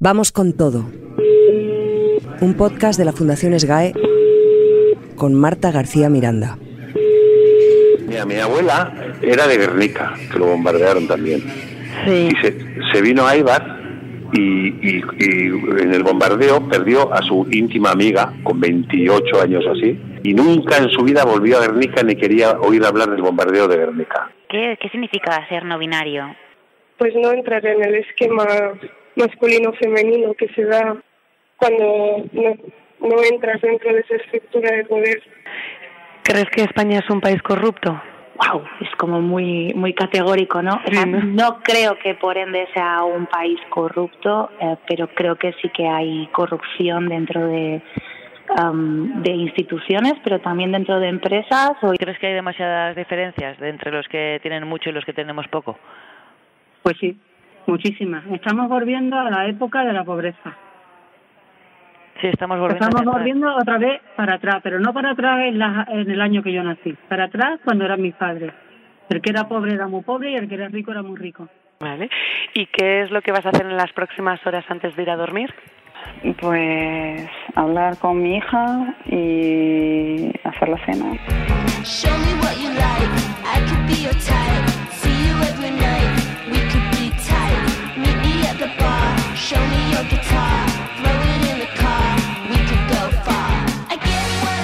Vamos con todo. Un podcast de la Fundación SGAE con Marta García Miranda. Mira, mi abuela era de Guernica, que lo bombardearon también. Sí. Y se, se vino a Ibar y, y- y en el bombardeo perdió a su íntima amiga con 28 años así. Y nunca en su vida volvió a Guernica ni quería oír hablar del bombardeo de Guernica. ¿Qué, qué significa ser no binario? Pues no entrar en el esquema masculino-femenino que se da cuando no, no entras dentro de esa estructura de poder. ¿Crees que España es un país corrupto? wow, es como muy muy categórico, ¿no? O sea, ¿no? creo que por ende sea un país corrupto, eh, pero creo que sí que hay corrupción dentro de de instituciones, pero también dentro de empresas. O, ¿Crees que hay demasiadas diferencias de entre los que tienen mucho y los que tenemos poco? Pues sí, muchísimas. Estamos volviendo a la época de la pobreza. Sí, estamos volviendo Estamos volviendo otra vez para atrás, pero no para atrás en, la- en el año que yo nací, para atrás cuando eran mis padres. El que era pobre era muy pobre y el que era rico era muy rico. Vale. ¿Y qué es lo que vas a hacer en las próximas horas antes de ir a dormir? Pues hablar con mi hija y hacer la cena.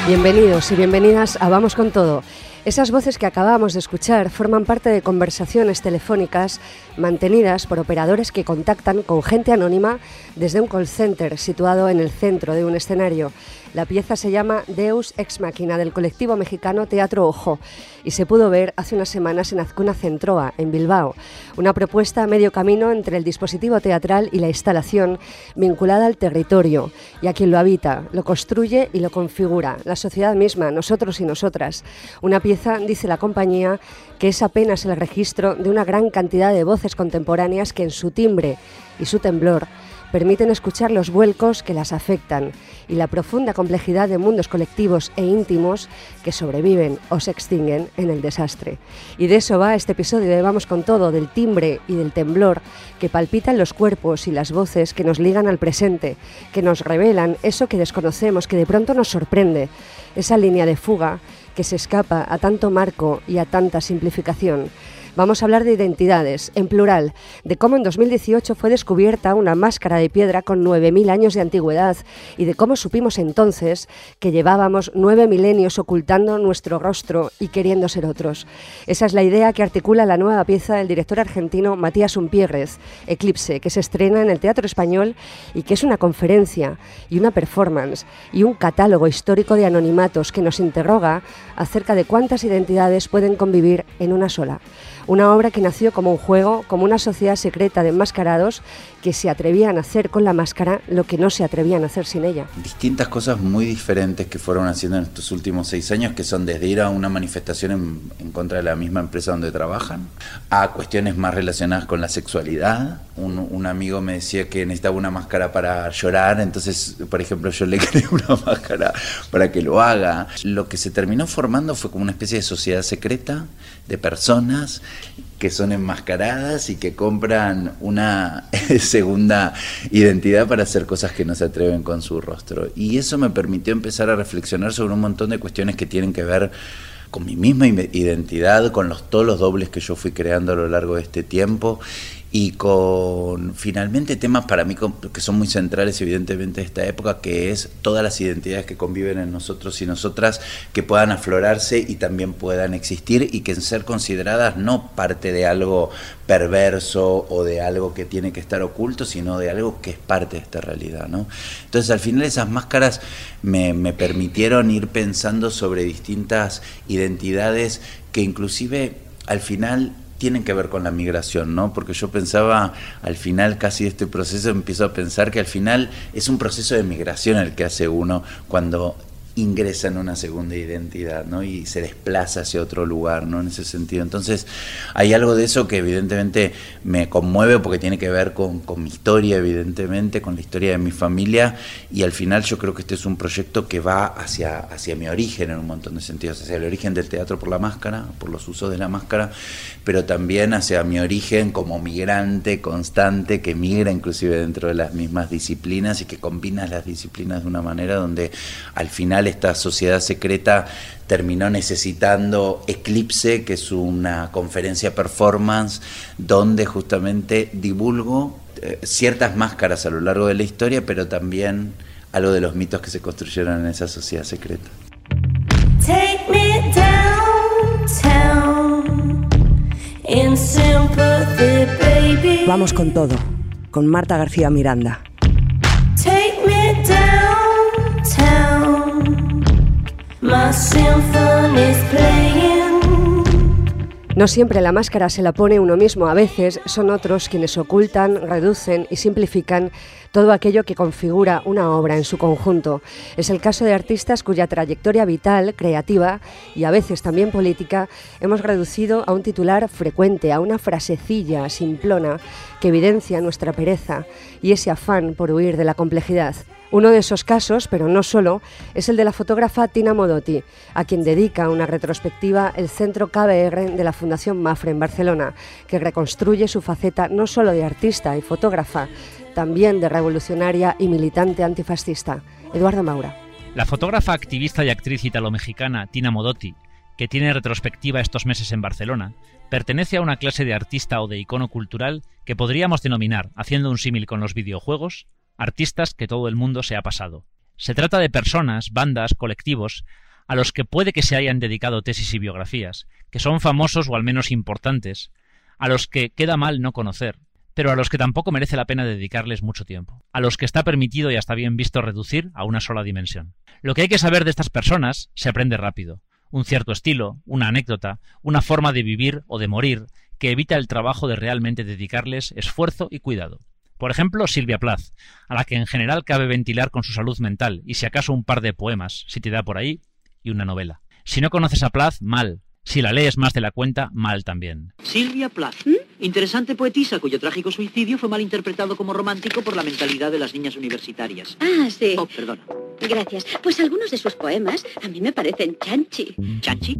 Bienvenidos y bienvenidas a Vamos con todo. Esas voces que acabamos de escuchar forman parte de conversaciones telefónicas mantenidas por operadores que contactan con gente anónima desde un call center situado en el centro de un escenario. La pieza se llama Deus Ex Machina del colectivo mexicano Teatro Ojo y se pudo ver hace unas semanas en Azcuna Centroa, en Bilbao. Una propuesta a medio camino entre el dispositivo teatral y la instalación vinculada al territorio y a quien lo habita, lo construye y lo configura, la sociedad misma, nosotros y nosotras. Una pieza, dice la compañía, que es apenas el registro de una gran cantidad de voces contemporáneas que en su timbre y su temblor permiten escuchar los vuelcos que las afectan y la profunda complejidad de mundos colectivos e íntimos que sobreviven o se extinguen en el desastre. Y de eso va este episodio de Vamos con todo, del timbre y del temblor que palpitan los cuerpos y las voces que nos ligan al presente, que nos revelan eso que desconocemos, que de pronto nos sorprende, esa línea de fuga que se escapa a tanto marco y a tanta simplificación. Vamos a hablar de identidades, en plural, de cómo en 2018 fue descubierta una máscara de piedra con 9.000 años de antigüedad y de cómo supimos entonces que llevábamos nueve milenios ocultando nuestro rostro y queriendo ser otros. Esa es la idea que articula la nueva pieza del director argentino Matías Umpierrez, Eclipse, que se estrena en el Teatro Español y que es una conferencia y una performance y un catálogo histórico de anonimatos que nos interroga acerca de cuántas identidades pueden convivir en una sola. Una obra que nació como un juego, como una sociedad secreta de enmascarados que se atrevían a hacer con la máscara lo que no se atrevían a hacer sin ella. distintas cosas muy diferentes que fueron haciendo en estos últimos seis años, que son desde ir a una manifestación en, contra de la misma empresa donde trabajan, a cuestiones más relacionadas con la sexualidad. Un, un amigo me decía que necesitaba una máscara para llorar, entonces, por ejemplo, yo le creé una máscara para que lo haga. Lo que se terminó formando fue como una especie de sociedad secreta de personas que son enmascaradas y que compran una segunda identidad para hacer cosas que no se atreven con su rostro. Y eso me permitió empezar a reflexionar sobre un montón de cuestiones que tienen que ver con mi misma identidad, con los, todos los dobles que yo fui creando a lo largo de este tiempo y con finalmente temas para mí que son muy centrales evidentemente de esta época, que es todas las identidades que conviven en nosotros y nosotras, que puedan aflorarse y también puedan existir y que en ser consideradas no parte de algo perverso o de algo que tiene que estar oculto, sino de algo que es parte de esta realidad. ¿no? Entonces al final esas máscaras me, me permitieron ir pensando sobre distintas identidades que inclusive al final tienen que ver con la migración, ¿no? Porque yo pensaba, al final casi de este proceso empiezo a pensar que al final es un proceso de migración el que hace uno cuando ingresa en una segunda identidad, ¿no? Y se desplaza hacia otro lugar, ¿no? En ese sentido. Entonces, hay algo de eso que evidentemente me conmueve porque tiene que ver con, con, mi historia, evidentemente, con la historia de mi familia, y al final yo creo que este es un proyecto que va hacia, hacia mi origen en un montón de sentidos, hacia el origen del teatro por la máscara, por los usos de la máscara, pero también hacia mi origen como migrante constante que migra inclusive dentro de las mismas disciplinas y que combina las disciplinas de una manera donde al final esta sociedad secreta terminó necesitando Eclipse, que es una conferencia performance donde justamente divulgo eh, ciertas máscaras a lo largo de la historia, pero también algo de los mitos que se construyeron en esa sociedad secreta. Vamos con todo, con Marta García Miranda. No siempre la máscara se la pone uno mismo, a veces son otros quienes ocultan, reducen y simplifican todo aquello que configura una obra en su conjunto. Es el caso de artistas cuya trayectoria vital, creativa y a veces también política hemos reducido a un titular frecuente, a una frasecilla simplona que evidencia nuestra pereza y ese afán por huir de la complejidad. Uno de esos casos, pero no solo, es el de la fotógrafa Tina Modotti, a quien dedica una retrospectiva el Centro KBR de la Fundación Mafre en Barcelona, que reconstruye su faceta no solo de artista y fotógrafa, también de revolucionaria y militante antifascista. Eduardo Maura. La fotógrafa, activista y actriz italo-mexicana Tina Modotti, que tiene retrospectiva estos meses en Barcelona, pertenece a una clase de artista o de icono cultural que podríamos denominar, haciendo un símil con los videojuegos, artistas que todo el mundo se ha pasado. Se trata de personas, bandas, colectivos, a los que puede que se hayan dedicado tesis y biografías, que son famosos o al menos importantes, a los que queda mal no conocer, pero a los que tampoco merece la pena dedicarles mucho tiempo, a los que está permitido y hasta bien visto reducir a una sola dimensión. Lo que hay que saber de estas personas se aprende rápido, un cierto estilo, una anécdota, una forma de vivir o de morir que evita el trabajo de realmente dedicarles esfuerzo y cuidado. Por ejemplo, Silvia Plath, a la que en general cabe ventilar con su salud mental y si acaso un par de poemas, si te da por ahí, y una novela. Si no conoces a Plath, mal. Si la lees más de la cuenta, mal también. Silvia Plath, interesante poetisa cuyo trágico suicidio fue mal interpretado como romántico por la mentalidad de las niñas universitarias. Ah, sí. Oh, perdona. Gracias. Pues algunos de sus poemas a mí me parecen chanchi. ¿Chanchi?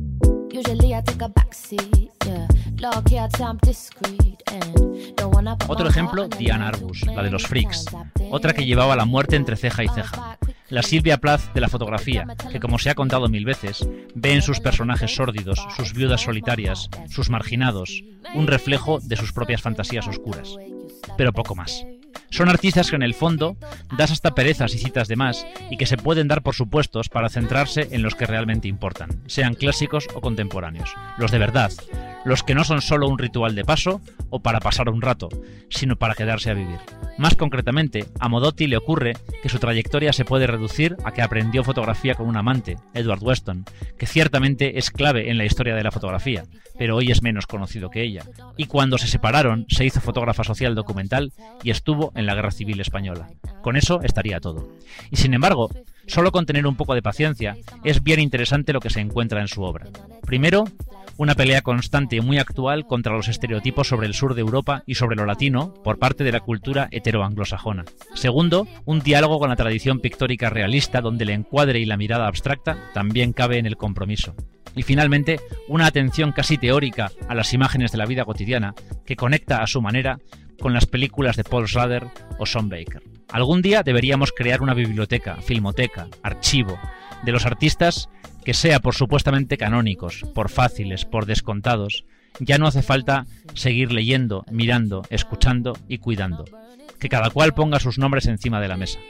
Otro ejemplo, Diana Arbus, la de los freaks, otra que llevaba la muerte entre ceja y ceja. La Silvia Plath de la fotografía, que como se ha contado mil veces, ve en sus personajes sórdidos, sus viudas solitarias, sus marginados, un reflejo de sus propias fantasías oscuras. Pero poco más. Son artistas que en el fondo das hasta perezas y citas de más y que se pueden dar por supuestos para centrarse en los que realmente importan, sean clásicos o contemporáneos, los de verdad, los que no son solo un ritual de paso o para pasar un rato, sino para quedarse a vivir. Más concretamente, a Modotti le ocurre que su trayectoria se puede reducir a que aprendió fotografía con un amante, Edward Weston, que ciertamente es clave en la historia de la fotografía, pero hoy es menos conocido que ella. Y cuando se separaron, se hizo fotógrafa social documental y estuvo en la Guerra Civil Española. Con eso estaría todo. Y sin embargo, solo con tener un poco de paciencia, es bien interesante lo que se encuentra en su obra. Primero, una pelea constante y muy actual contra los estereotipos sobre el sur de Europa y sobre lo latino por parte de la cultura heteroanglosajona. Segundo, un diálogo con la tradición pictórica realista donde el encuadre y la mirada abstracta también cabe en el compromiso. Y finalmente, una atención casi teórica a las imágenes de la vida cotidiana que conecta a su manera con las películas de Paul Schrader o Sean Baker. Algún día deberíamos crear una biblioteca, filmoteca, archivo de los artistas que sea por supuestamente canónicos, por fáciles, por descontados. Ya no hace falta seguir leyendo, mirando, escuchando y cuidando. Que cada cual ponga sus nombres encima de la mesa.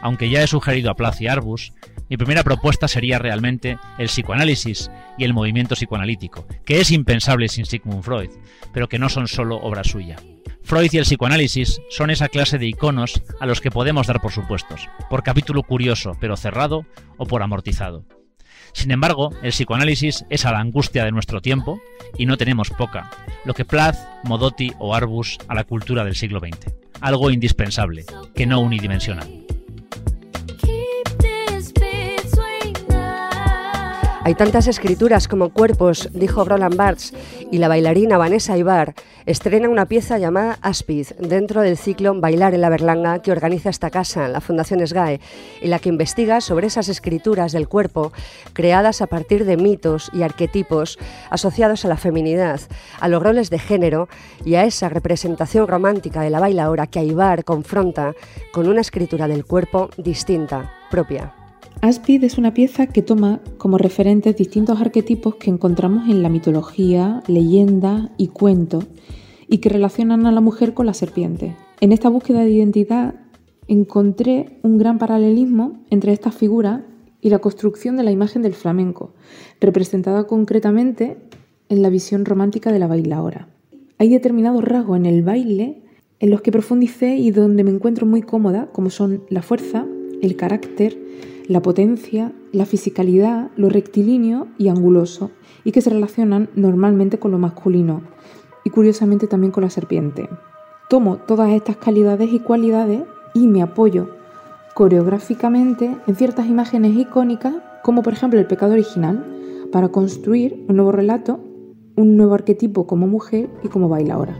Aunque ya he sugerido a Plath y Arbus, mi primera propuesta sería realmente el psicoanálisis y el movimiento psicoanalítico, que es impensable sin Sigmund Freud, pero que no son solo obra suya. Freud y el psicoanálisis son esa clase de iconos a los que podemos dar por supuestos, por capítulo curioso pero cerrado o por amortizado. Sin embargo, el psicoanálisis es a la angustia de nuestro tiempo y no tenemos poca, lo que Plath, Modotti o Arbus a la cultura del siglo XX. Algo indispensable, que no unidimensional. Hay tantas escrituras como cuerpos, dijo Roland Barthes, y la bailarina Vanessa Ibar estrena una pieza llamada Aspid dentro del ciclo Bailar en la Berlanga que organiza esta casa, la Fundación SGAE, y la que investiga sobre esas escrituras del cuerpo creadas a partir de mitos y arquetipos asociados a la feminidad, a los roles de género y a esa representación romántica de la bailaora que Ibar confronta con una escritura del cuerpo distinta, propia. Aspid es una pieza que toma como referentes distintos arquetipos que encontramos en la mitología, leyenda y cuento y que relacionan a la mujer con la serpiente. En esta búsqueda de identidad encontré un gran paralelismo entre estas figuras y la construcción de la imagen del flamenco, representada concretamente en la visión romántica de la bailaora. Hay determinados rasgos en el baile en los que profundicé y donde me encuentro muy cómoda, como son la fuerza, el carácter, la potencia, la fisicalidad, lo rectilíneo y anguloso, y que se relacionan normalmente con lo masculino, y curiosamente también con la serpiente. Tomo todas estas calidades y cualidades y me apoyo coreográficamente en ciertas imágenes icónicas, como por ejemplo el pecado original, para construir un nuevo relato, un nuevo arquetipo como mujer y como bailaora.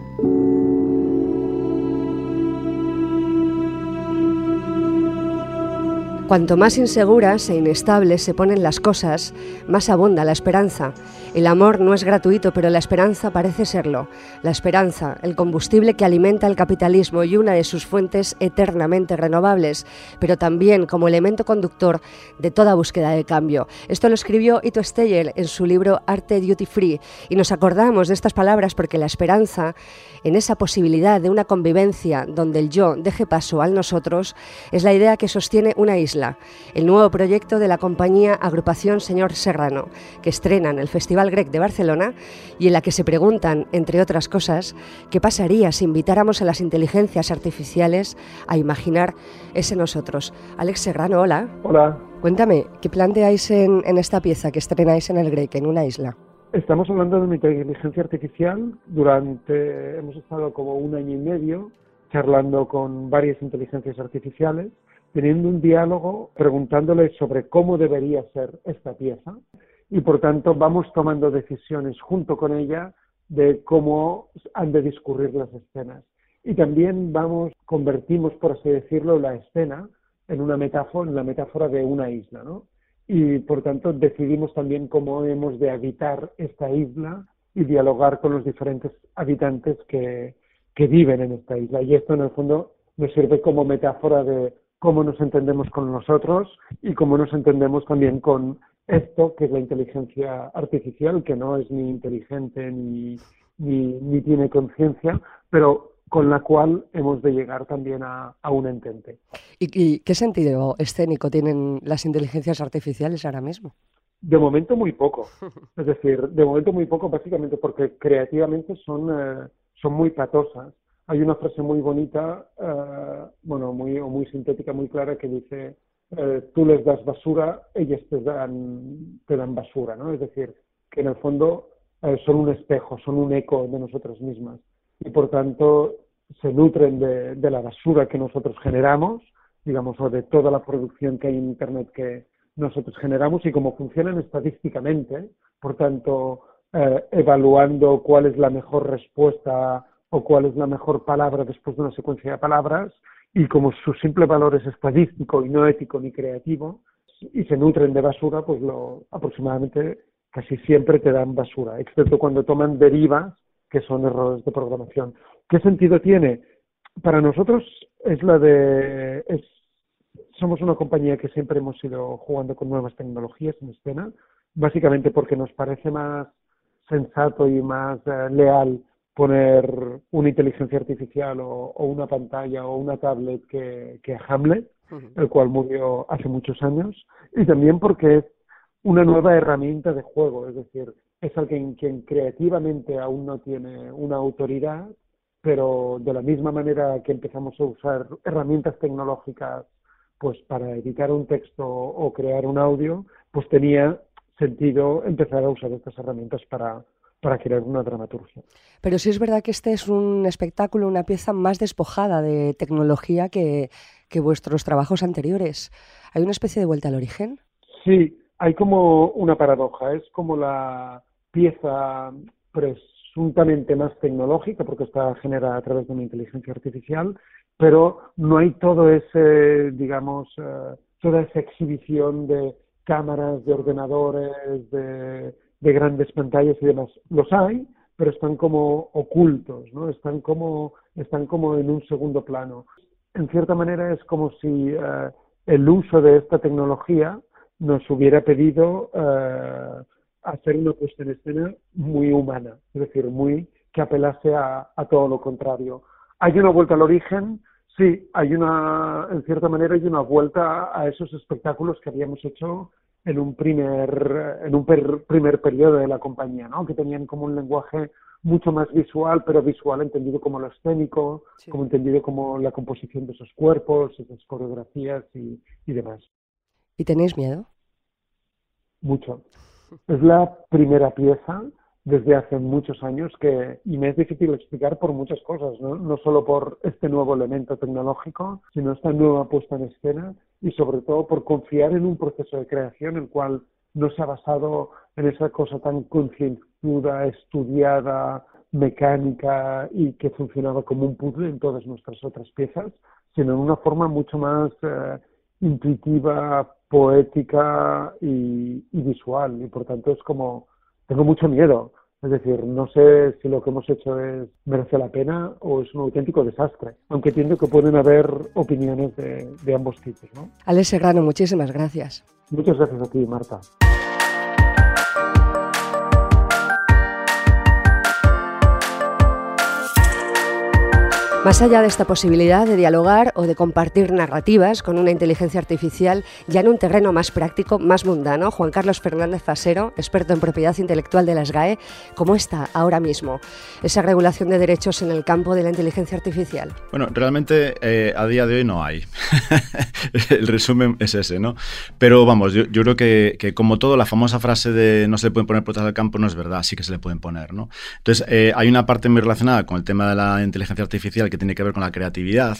Cuanto más inseguras e inestables se ponen las cosas, más abunda la esperanza. El amor no es gratuito, pero la esperanza parece serlo. La esperanza, el combustible que alimenta el capitalismo y una de sus fuentes eternamente renovables, pero también como elemento conductor de toda búsqueda de cambio. Esto lo escribió Ito Steyer en su libro Arte Duty Free y nos acordamos de estas palabras porque la esperanza en esa posibilidad de una convivencia donde el yo deje paso al nosotros es la idea que sostiene una isla el nuevo proyecto de la compañía Agrupación Señor Serrano, que estrena en el Festival Grec de Barcelona y en la que se preguntan, entre otras cosas, qué pasaría si invitáramos a las inteligencias artificiales a imaginar ese nosotros. Alex Serrano, hola. Hola. Cuéntame, ¿qué planteáis en, en esta pieza que estrenáis en el Grec, en una isla? Estamos hablando de una inteligencia artificial. Durante, hemos estado como un año y medio charlando con varias inteligencias artificiales teniendo un diálogo preguntándole sobre cómo debería ser esta pieza y por tanto vamos tomando decisiones junto con ella de cómo han de discurrir las escenas. Y también vamos, convertimos, por así decirlo, la escena en una metáfora, en la metáfora de una isla, ¿no? Y por tanto decidimos también cómo hemos de habitar esta isla y dialogar con los diferentes habitantes que, que viven en esta isla. Y esto en el fondo nos sirve como metáfora de cómo nos entendemos con nosotros y cómo nos entendemos también con esto que es la inteligencia artificial, que no es ni inteligente ni, ni, tiene conciencia, pero con la cual hemos de llegar también a, un entente. ¿Y, qué sentido escénico tienen las inteligencias artificiales ahora mismo? De momento muy poco. Es decir, de momento muy poco básicamente porque creativamente son, eh, son muy patosas hay una frase muy bonita, eh, bueno, muy, muy sintética, muy clara, que dice, eh, tú les das basura, ellas te dan, te dan basura, ¿no? Es decir, que en el fondo eh, son un espejo, son un eco de nosotras mismas y por tanto se nutren de, de, la basura que nosotros generamos, digamos, o de toda la producción que hay en Internet que nosotros generamos y cómo funcionan estadísticamente, por tanto, evaluando cuál es la mejor respuesta o cuál es la mejor palabra después de una secuencia de palabras y como su simple valor es estadístico y no ético ni creativo y se nutren de basura, pues lo aproximadamente casi siempre te dan basura, excepto cuando toman derivas que son errores de programación. ¿Qué sentido tiene? Para nosotros es la de es, somos una compañía que siempre hemos ido jugando con nuevas tecnologías en escena, básicamente porque nos parece más sensato y más eh, leal poner una inteligencia artificial o, una pantalla o una tablet que, que Hamlet, el cual murió hace muchos años, y también porque es una nueva herramienta de juego, es decir, es alguien quien creativamente aún no tiene una autoridad, pero de la misma manera que empezamos a usar herramientas tecnológicas pues para editar un texto o crear un audio, pues tenía sentido empezar a usar estas herramientas para, para crear una dramaturgia. Pero sí es verdad que este es un espectáculo, una pieza más despojada de tecnología que, vuestros trabajos anteriores. ¿Hay una especie de vuelta al origen? Sí, hay como una paradoja, es como la pieza presuntamente más tecnológica, porque está generada a través de una inteligencia artificial, pero no hay todo ese, digamos, eh, toda esa exhibición de cámaras, de ordenadores, de, de grandes pantallas y demás. Los hay, pero están como ocultos, ¿no? Están como, están como en un segundo plano. En cierta manera es como si eh, el uso de esta tecnología nos hubiera pedido eh, hacer una puesta en escena muy humana, es decir, muy que apelase a, a todo lo contrario. ¿Hay una vuelta al origen? Sí, hay una, en cierta manera, hay una vuelta a esos espectáculos que habíamos hecho en un primer, en un per, primer periodo de la compañía, ¿no? Que tenían como un lenguaje mucho más visual, pero visual entendido como lo escénico, sí. como entendido como la composición de esos cuerpos, esas coreografías y, y demás. ¿Y tenéis miedo? Mucho. Es la primera pieza desde hace muchos años que, y me es difícil explicar por muchas cosas, ¿no? no solo por este nuevo elemento tecnológico, sino esta nueva puesta en escena y sobre todo por confiar en un proceso de creación el cual no se ha basado en esa cosa tan concienzuda, estudiada, mecánica y que funcionaba como un puzzle en todas nuestras otras piezas, sino en una forma mucho más eh, intuitiva, poética y, y visual. Y por tanto es como, tengo mucho miedo. Es decir, no sé si lo que hemos hecho es merece la pena o es un auténtico desastre, aunque entiendo que pueden haber opiniones de, de ambos tipos. ¿no? Alex Serrano, muchísimas gracias. Muchas gracias a ti, Marta. Más allá de esta posibilidad de dialogar o de compartir narrativas con una inteligencia artificial, ya en un terreno más práctico, más mundano, Juan Carlos Fernández Fasero, experto en propiedad intelectual de la SGAE, ¿cómo está ahora mismo esa regulación de derechos en el campo de la inteligencia artificial? Bueno, realmente eh, a día de hoy no hay. el resumen es ese, ¿no? Pero vamos, yo, yo creo que, que, como todo, la famosa frase de no se le pueden poner puertas al campo no es verdad, sí que se le pueden poner, ¿no? Entonces, eh, hay una parte muy relacionada con el tema de la inteligencia artificial que tiene que ver con la creatividad,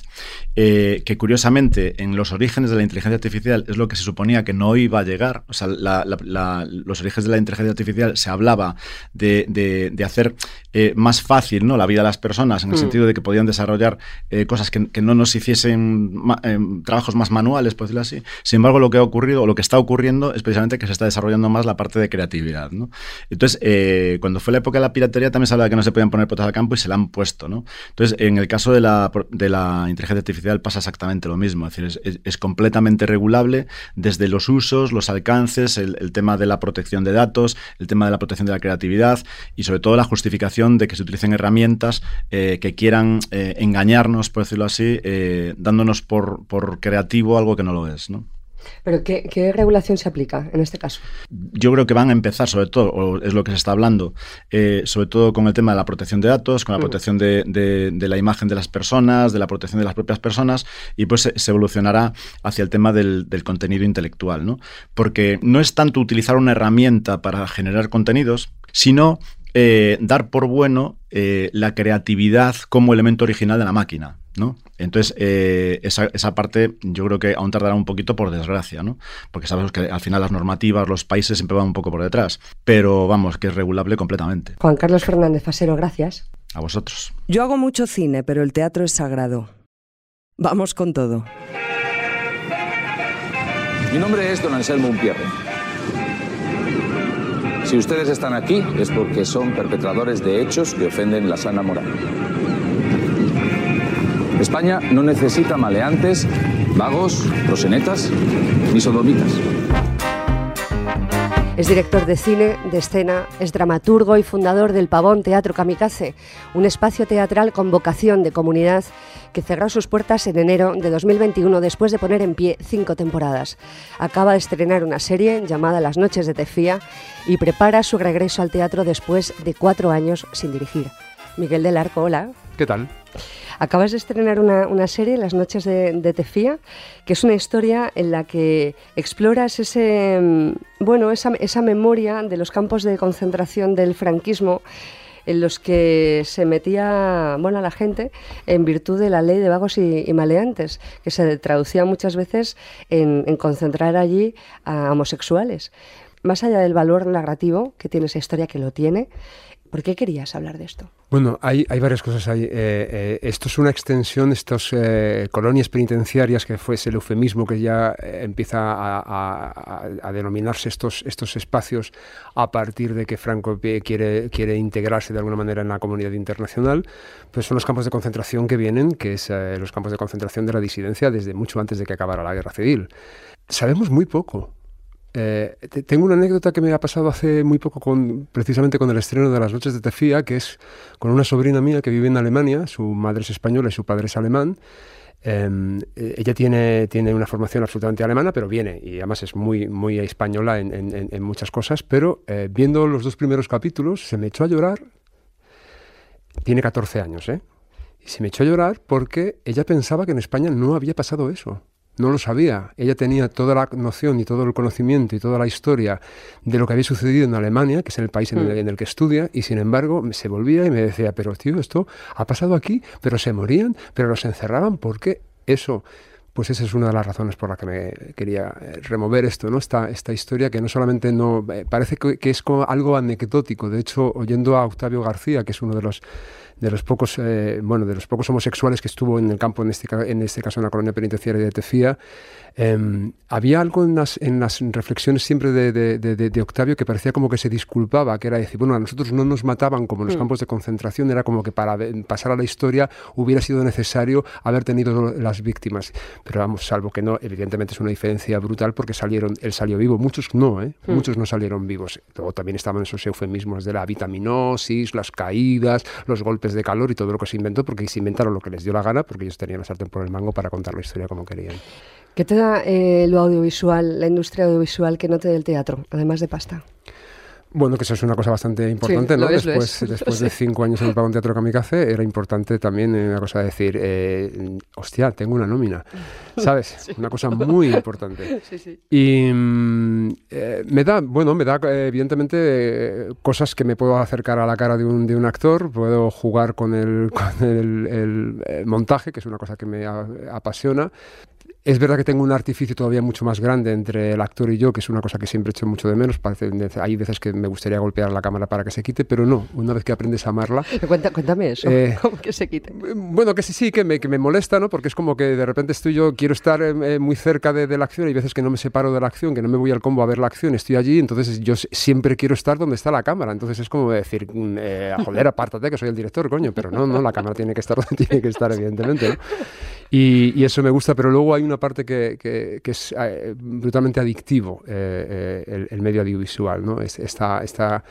eh, que curiosamente en los orígenes de la inteligencia artificial es lo que se suponía que no iba a llegar. O sea, la, la, la, los orígenes de la inteligencia artificial se hablaba de, de, de hacer eh, más fácil ¿no? la vida de las personas, en el mm. sentido de que podían desarrollar eh, cosas que, que, no nos hiciesen ma, trabajos más manuales, por decirlo así. Sin embargo, lo que ha ocurrido, o lo que está ocurriendo, es precisamente que se está desarrollando más la parte de creatividad. ¿no? Entonces, cuando fue la época de la piratería, también se hablaba de que no se podían poner potas al campo y se la han puesto. ¿no? Entonces, en el caso caso de la, de la inteligencia artificial pasa exactamente lo mismo. Es decir, es, completamente regulable desde los usos, los alcances, el, el, tema de la protección de datos, el tema de la protección de la creatividad y sobre todo la justificación de que se utilicen herramientas eh, que quieran eh, engañarnos, por decirlo así, eh, dándonos por, por creativo algo que no lo es. ¿no? ¿Pero qué, qué, regulación se aplica en este caso? Yo creo que van a empezar, sobre todo, o es lo que se está hablando, eh, sobre todo con el tema de la protección de datos, con la protección de, de, de, la imagen de las personas, de la protección de las propias personas, y pues se, se evolucionará hacia el tema del, del, contenido intelectual, ¿no? Porque no es tanto utilizar una herramienta para generar contenidos, sino eh, dar por bueno eh, la creatividad como elemento original de la máquina. ¿no? Entonces, eh, esa, esa, parte yo creo que aún tardará un poquito por desgracia, ¿no? Porque sabemos que al final las normativas, los países siempre van un poco por detrás, pero vamos, que es regulable completamente. Juan Carlos Fernández Fasero, gracias. A vosotros. Yo hago mucho cine, pero el teatro es sagrado. Vamos con todo. Mi nombre es Don Anselmo Umpierre. Si ustedes están aquí es porque son perpetradores de hechos que ofenden la sana moral. España no necesita maleantes, vagos, prosenetas ni sodomitas. Es director de cine, de escena, es dramaturgo y fundador del Pavón Teatro Kamikaze, un espacio teatral con vocación de comunidad que cerró sus puertas en enero de 2021 después de poner en pie cinco temporadas. Acaba de estrenar una serie llamada Las Noches de Tefía y prepara su regreso al teatro después de cuatro años sin dirigir. Miguel del Arco, hola. ¿Qué tal? Acabas de estrenar una, serie, Las noches de, Tefía, que es una historia en la que exploras ese, bueno, esa, memoria de los campos de concentración del franquismo en los que se metía bueno, la gente en virtud de la ley de vagos y, maleantes, que se traducía muchas veces en concentrar allí a homosexuales. Más allá del valor narrativo que tiene esa historia, que lo tiene, ¿Por qué querías hablar de esto? Bueno, hay, hay varias cosas ahí. Eh, eh, esto es una extensión estas eh, colonias penitenciarias, que fue ese eufemismo que ya empieza a, denominarse estos, estos espacios a partir de que Franco quiere, quiere integrarse de alguna manera en la comunidad internacional. Pues son los campos de concentración que vienen, que es los campos de concentración de la disidencia desde mucho antes de que acabara la guerra civil. Sabemos muy poco eh, tengo una anécdota que me ha pasado hace muy poco, con, precisamente con el estreno de Las Noches de Tefía, que es con una sobrina mía que vive en Alemania, su madre es española y su padre es alemán. Em, eh, ella tiene, tiene una formación absolutamente alemana, pero viene, y además es muy, muy española en, muchas cosas, pero eh, viendo los dos primeros capítulos se me echó a llorar. Tiene 14 años, ¿eh? Y se me echó a llorar porque ella pensaba que en España no había pasado eso no lo sabía. Ella tenía toda la noción y todo el conocimiento y toda la historia de lo que había sucedido en Alemania, que es el país en, el, mm. que estudia, y sin embargo se volvía y me decía, pero tío, esto ha pasado aquí, pero se morían, pero los encerraban, ¿por qué? Eso pues esa es una de las razones por las que me quería eh, remover esto, ¿no? Esta, esta historia que no solamente no eh, parece que, que, es como algo anecdótico. De hecho, oyendo a Octavio García, que es uno de los de los pocos, eh, bueno, de los pocos homosexuales que estuvo en el campo, en este, en este caso en la colonia penitenciaria de Tefía, em, había algo en las, en las reflexiones siempre de, de, de, Octavio que parecía como que se disculpaba, que era decir, bueno, a nosotros no nos mataban como en los mm. campos de concentración, era como que para pasar a la historia hubiera sido necesario haber tenido las víctimas. Pero vamos, salvo que no, evidentemente es una diferencia brutal porque salieron, él salió vivo, muchos no, ¿eh? Mm. muchos no salieron vivos. Luego también estaban esos eufemismos de la vitaminosis, las caídas, los golpes de calor y todo lo que se inventó, porque se inventaron lo que les dio la gana, porque ellos tenían la sartén por el mango para contar la historia como querían. ¿Qué te da eh, lo audiovisual, la industria audiovisual, que no te dé el teatro, además de pasta? Bueno, que eso es una cosa bastante importante, ¿no? después después de cinco años en el Pagón Teatro Kamikaze, era importante también eh, una cosa de decir, eh, hostia, tengo una nómina, ¿sabes? Una cosa muy importante. Y mm, eh, me da, bueno, me da evidentemente cosas que me puedo acercar a la cara de un, de un actor, puedo jugar con el, con el, montaje, que es una cosa que me apasiona, es verdad que tengo un artificio todavía mucho más grande entre el actor y yo, que es una cosa que siempre echo mucho de menos. Parece, hay veces que me gustaría golpear la cámara para que se quite, pero no, una vez que aprendes a amarla... cuéntame eso, eh, ¿cómo que se quite? Bueno, que sí, sí, que me, que me molesta, ¿no? Porque es como que de repente estoy yo, quiero estar eh, eh, muy cerca de, la acción y hay veces que no me separo de la acción, que no me voy al combo a ver la acción, estoy allí, entonces yo siempre quiero estar donde está la cámara. Entonces es como decir, mm, joder, apártate que soy el director, coño, pero no, no, la cámara tiene que estar donde tiene que estar, evidentemente, ¿no? Y, eso me gusta, pero luego hay una parte que, que, es eh, brutalmente adictivo, eh, eh, el, medio audiovisual. ¿no? esta, esta,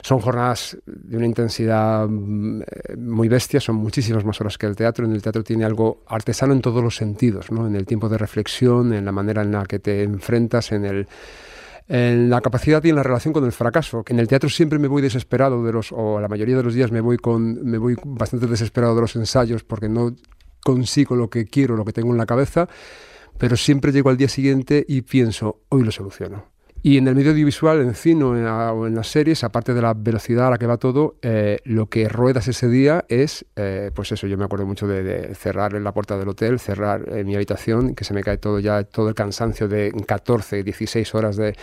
son jornadas de una intensidad mm, muy bestia, son muchísimas más horas que el teatro. En el teatro tiene algo artesano en todos los sentidos, ¿no? en el tiempo de reflexión, en la manera en la que te enfrentas, en el en la capacidad y en la relación con el fracaso. En el teatro siempre me voy desesperado de los, o la mayoría de los días me voy con, me voy bastante desesperado de los ensayos porque no consigo lo que quiero, lo que tengo en la cabeza, pero siempre llego al día siguiente y pienso, hoy lo soluciono. Y en el medio audiovisual, en cine o en, las series, aparte de la velocidad a la que va todo, eh, lo que ruedas ese día es, eh, pues eso, yo me acuerdo mucho de, cerrar en la puerta del hotel, cerrar en mi habitación, que se me cae todo ya, todo el cansancio de 14, 16 horas de,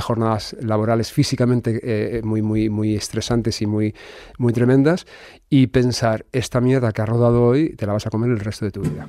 jornadas laborales físicamente eh, muy, muy, muy estresantes y muy, muy tremendas, y pensar, esta mierda que has rodado hoy, te la vas a comer el resto de tu vida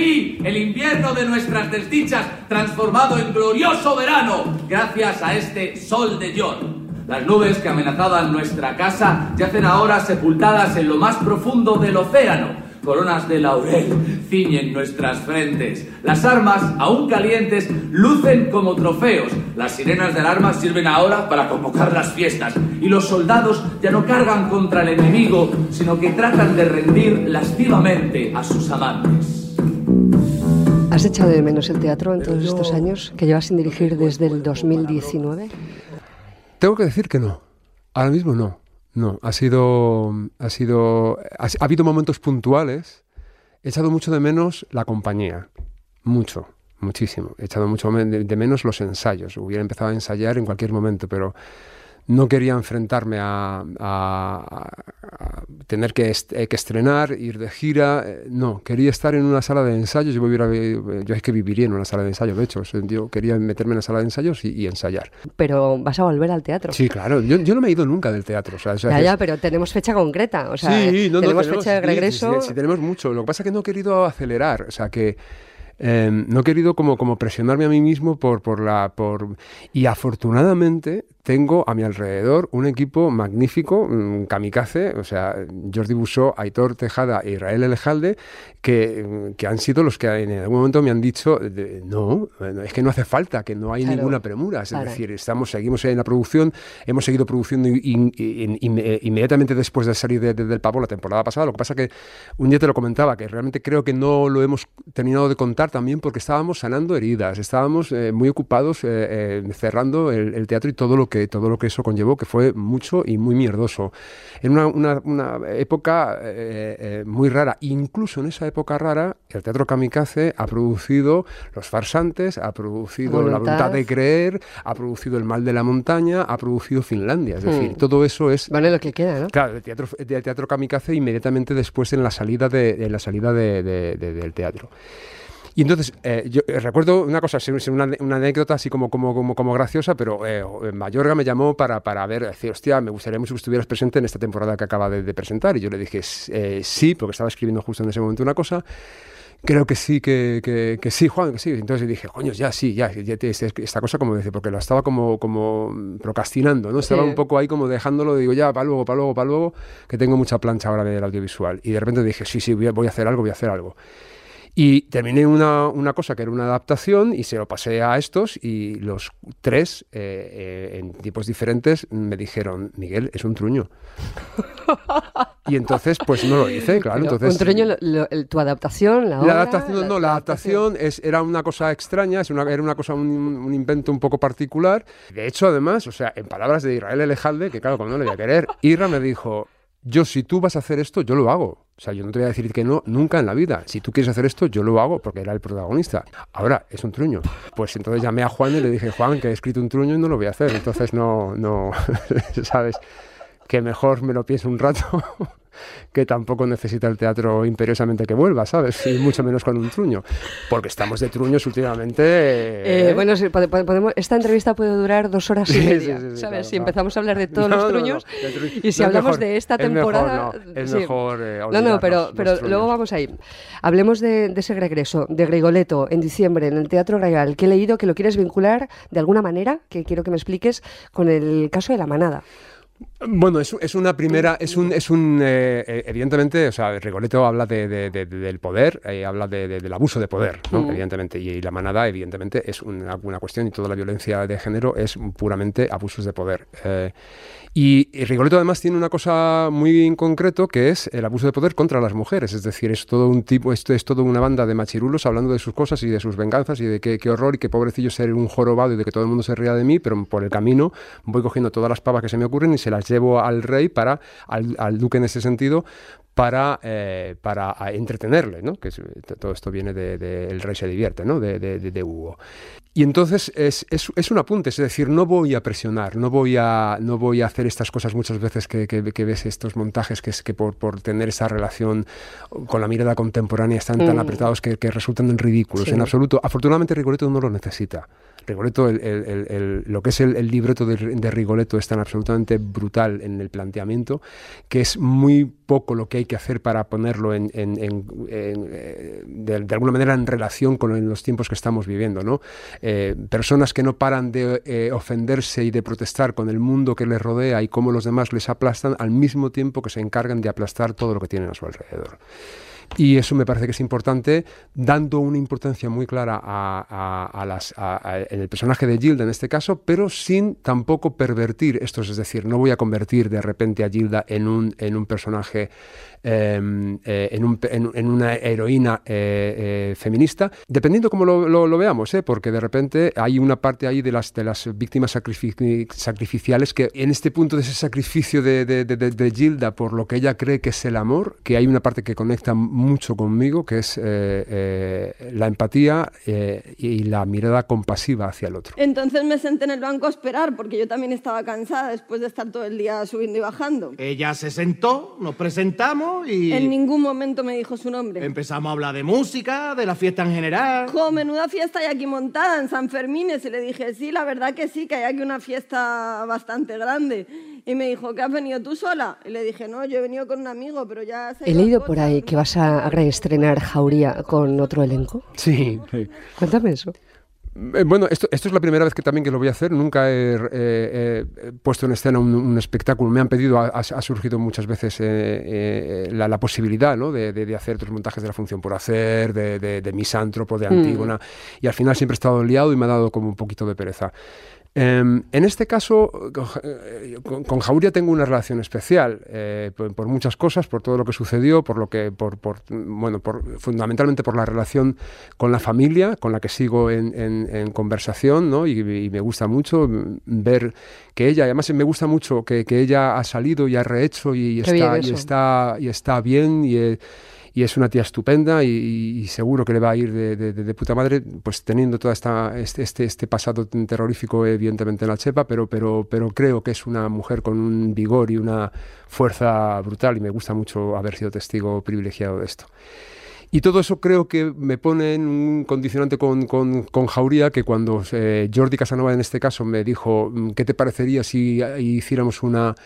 el invierno de nuestras desdichas transformado en glorioso verano gracias a este sol de John. Las nubes que amenazaban nuestra casa yacen ahora sepultadas en lo más profundo del océano. Coronas de laurel ciñen nuestras frentes. Las armas, aún calientes, lucen como trofeos. Las sirenas de alarma sirven ahora para convocar las fiestas. Y los soldados ya no cargan contra el enemigo, sino que tratan de rendir lascivamente a sus amantes. ¿Has echado de menos el teatro en todos estos años que llevas sin dirigir desde el 2019? Tengo que decir que no. Ahora mismo no. No, ha sido, ha sido, ha, habido momentos puntuales. He echado mucho de menos la compañía, mucho, muchísimo. He echado mucho de menos los ensayos. Hubiera empezado a ensayar en cualquier momento, pero no quería enfrentarme a, tener que, estrenar, ir de gira, eh, no, quería estar en una sala de ensayos, yo, yo es que viviría en una sala de ensayos, de hecho, yo quería meterme en la sala de ensayos y, ensayar. Pero vas a volver al teatro. Sí, claro, yo, no me he ido nunca del teatro. ya, ya, pero tenemos fecha concreta, o sea, tenemos, fecha de regreso. Sí, tenemos mucho, lo que pasa es que no he querido acelerar, o sea, que... Em, no he querido como, como presionarme a mí mismo por, por la... Por... Y afortunadamente tengo a mi alrededor un equipo magnífico, un kamikaze, o sea, Jordi Busó, Aitor Tejada e Israel Elejalde, que, que, han sido los que en algún momento me han dicho, no, es que no hace falta, que no hay ninguna premura. Es decir, estamos, seguimos en la producción, hemos seguido produciendo inmediatamente después de salir del pavo la temporada pasada. Lo que pasa que un día te lo comentaba, que realmente creo que no lo hemos terminado de contar también porque estábamos sanando heridas, estábamos eh, muy ocupados eh, eh, cerrando el, el teatro y todo lo que todo lo que eso conllevó, que fue mucho y muy mierdoso. En una, una, época eh, eh, muy rara. Incluso en esa época rara, el Teatro Kamikaze ha producido Los Farsantes, ha producido La Voluntad de Creer, ha producido El Mal de la Montaña, ha producido Finlandia. Es decir, hmm. todo eso es... Vale lo que queda, ¿no? Claro, el Teatro, el teatro Kamikaze inmediatamente después en la salida, de, la salida del teatro. Y entonces, eh, yo eh, recuerdo una cosa, una, una, anécdota así como, como, como, como graciosa, pero eh, Mayorga me llamó para, para ver, decir, hostia, me gustaría mucho que estuvieras presente en esta temporada que acaba de, presentar. Y yo le dije, sí, porque estaba escribiendo justo en ese momento una cosa. Creo que sí, que, que, sí, Juan, que sí. Entonces dije, coño, ya sí, ya, ya esta cosa como dice, porque lo estaba como, como procrastinando, ¿no? Estaba un poco ahí como dejándolo, digo, ya, para luego, para luego, para luego, que tengo mucha plancha ahora del audiovisual. Y de repente dije, sí, sí, voy a hacer algo, voy a hacer algo. Y terminé una, una, cosa que era una adaptación y se lo pasé a estos y los tres, eh, eh, en tipos diferentes, me dijeron, Miguel, es un truño. y entonces, pues no lo hice, claro. entonces, un truño, tu adaptación, la, la adaptación, no, la, adaptación, es, era una cosa extraña, es una, era una cosa, un, invento un poco particular. De hecho, además, o sea, en palabras de Israel Elejalde, que claro, cuando no le voy a querer, Irra me dijo, yo si tú vas a hacer esto, yo lo hago. O sea, yo no te voy a decir que no nunca en la vida. Si tú quieres hacer esto, yo lo hago porque era el protagonista. Ahora, es un truño. Pues entonces llamé a Juan y le dije, Juan, que he escrito un truño y no lo voy a hacer. Entonces no, no, ¿sabes? Que mejor me lo pienso un rato que tampoco necesita el teatro imperiosamente que vuelva, ¿sabes? Y mucho menos con un truño, porque estamos de truños últimamente. Eh, bueno, podemos, esta entrevista puede durar dos horas y media, ¿sabes? si empezamos a hablar de todos los truños y si hablamos de esta temporada... Es mejor, eh, no, no, pero, pero luego vamos a ir. Hablemos de, ese regreso, de Grigoletto, en diciembre, en el Teatro Real, que he leído que lo quieres vincular de alguna manera, que quiero que me expliques, con el caso de la manada. Bueno, es, es, una primera, es un, es un eh, eh, evidentemente, o sea, Rigoletto habla de, del poder, eh, habla del abuso de poder, ¿no? Mm. evidentemente, y, la manada, evidentemente, es una, una, cuestión y toda la violencia de género es puramente abusos de poder. Y, Rigoletto además tiene una cosa muy en concreto que es el abuso de poder contra las mujeres. Es decir, es todo un tipo, esto es toda una banda de machirulos hablando de sus cosas y de sus venganzas y de qué, horror y qué pobrecillo ser un jorobado y de que todo el mundo se ría de mí, pero por el camino voy cogiendo todas las pavas que se me ocurren y se las llevo al rey para, al duque en ese sentido, para, eh, para entretenerle, ¿no? que todo esto viene de, El rey se divierte, ¿no? de, de, Hugo. Y entonces es, es, es, un apunte, es decir, no voy a presionar, no voy a, no voy a hacer estas cosas muchas veces que, que, ves estos montajes que es que por, por, tener esa relación con la mirada contemporánea están tan mm. apretados que, resultan ridículos. En absoluto, afortunadamente Rigoletto no lo necesita. Rigoletto, el, el, lo que es el, libreto de, de, Rigoletto es tan absolutamente brutal en el planteamiento que es muy poco lo que hay que hacer para ponerlo en, en, eh, de, alguna manera en relación con los tiempos que estamos viviendo. ¿no? Eh, personas que no paran de eh, ofenderse y de protestar con el mundo que les rodea y cómo los demás les aplastan al mismo tiempo que se encargan de aplastar todo lo que tienen a su alrededor. Y eso me parece que es importante, dando una importancia muy clara a, las, en el personaje de Gilda en este caso, pero sin tampoco pervertir esto. Es decir, no voy a convertir de repente a Gilda en un, en un personaje Em, eh, en, una heroína eh, eh, feminista, dependiendo cómo lo, veamos, porque de repente hay una parte ahí de las, de las víctimas sacrificiales que en este punto de ese sacrificio de, de, Gilda por lo que ella cree que es el amor, que hay una parte que conecta mucho conmigo, que es eh, eh, la empatía eh, y la mirada compasiva hacia el otro. Entonces me senté en el banco a esperar, porque yo también estaba cansada después de estar todo el día subiendo y bajando. Ella se sentó, nos presentamos y... En ningún momento me dijo su nombre. Empezamos a hablar de música, de la fiesta en general. Jo, menuda fiesta hay aquí montada en San Fermín. Y le dije, sí, la verdad que sí, que hay aquí una fiesta bastante grande. Y me dijo, ¿qué has venido tú sola? Y le dije, no, yo he venido con un amigo, pero ya... Se He leído por ahí que vas a reestrenar Jauría con otro elenco. Sí. sí. Cuéntame eso. Eh, bueno, esto, esto, es la primera vez que también que lo voy a hacer. Nunca he, eh, eh, puesto en escena un, un, espectáculo. Me han pedido, ha, ha surgido muchas veces eh, la, la, posibilidad ¿no? de, de, de, hacer otros montajes de la función por hacer, de, de Misántropo, de Antígona. Mm. Y al final siempre he estado liado y me ha dado como un poquito de pereza. Eh, en este caso, con, con, Jauría tengo una relación especial, eh, por, por, muchas cosas, por todo lo que sucedió, por lo que, por, por bueno, por, fundamentalmente por la relación con la familia, con la que sigo en, en, en conversación, ¿no? Y, y, me gusta mucho ver que ella, además me gusta mucho que, que ella ha salido y ha rehecho y, está, y está, y está bien y, eh, y es una tía estupenda y, y, seguro que le va a ir de, de, de puta madre, pues teniendo todo este, este, este, pasado terrorífico evidentemente en la chepa, pero, pero, pero creo que es una mujer con un vigor y una fuerza brutal y me gusta mucho haber sido testigo privilegiado de esto. Y todo eso creo que me pone en un condicionante con, con, con Jauría, que cuando eh, Jordi Casanova en este caso me dijo, ¿qué te parecería si hiciéramos una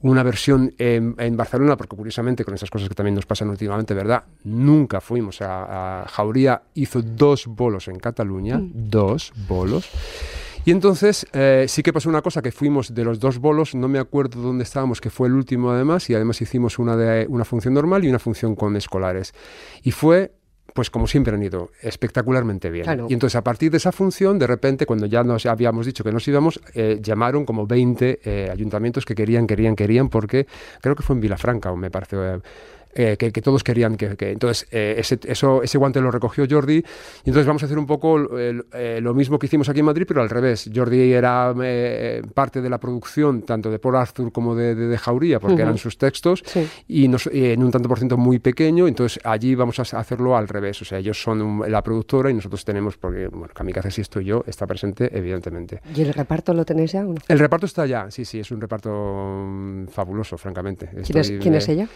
una versión en, en, Barcelona, porque curiosamente con esas cosas que también nos pasan últimamente, ¿verdad? Nunca fuimos a, a Jauría, hizo dos bolos en Cataluña, mm. dos bolos. Y entonces eh, sí que pasó una cosa, que fuimos de los dos bolos, no me acuerdo dónde estábamos, que fue el último además, y además hicimos una, de, una función normal y una función con escolares. Y fue pues como siempre han ido, espectacularmente bien. Claro. Y entonces a partir de esa función, de repente, cuando ya nos habíamos dicho que nos íbamos, eh, llamaron como 20 eh, ayuntamientos que querían, querían, querían, porque creo que fue en Vilafranca, o me parece... Eh, eh, que, que, todos querían que, que entonces eh, ese, eso, ese guante lo recogió Jordi y entonces vamos a hacer un poco eh, lo mismo que hicimos aquí en Madrid pero al revés Jordi era eh, parte de la producción tanto de Paul Arthur como de, de, de Jauría porque uh -huh. eran sus textos sí. y, nos, y, en un tanto por ciento muy pequeño entonces allí vamos a hacerlo al revés o sea ellos son un, la productora y nosotros tenemos porque bueno Kamikaze si estoy yo está presente evidentemente ¿y el reparto lo tenéis ya? ¿o no? el reparto está ya sí sí es un reparto um, fabuloso francamente ¿quién, es, ¿quién es ella?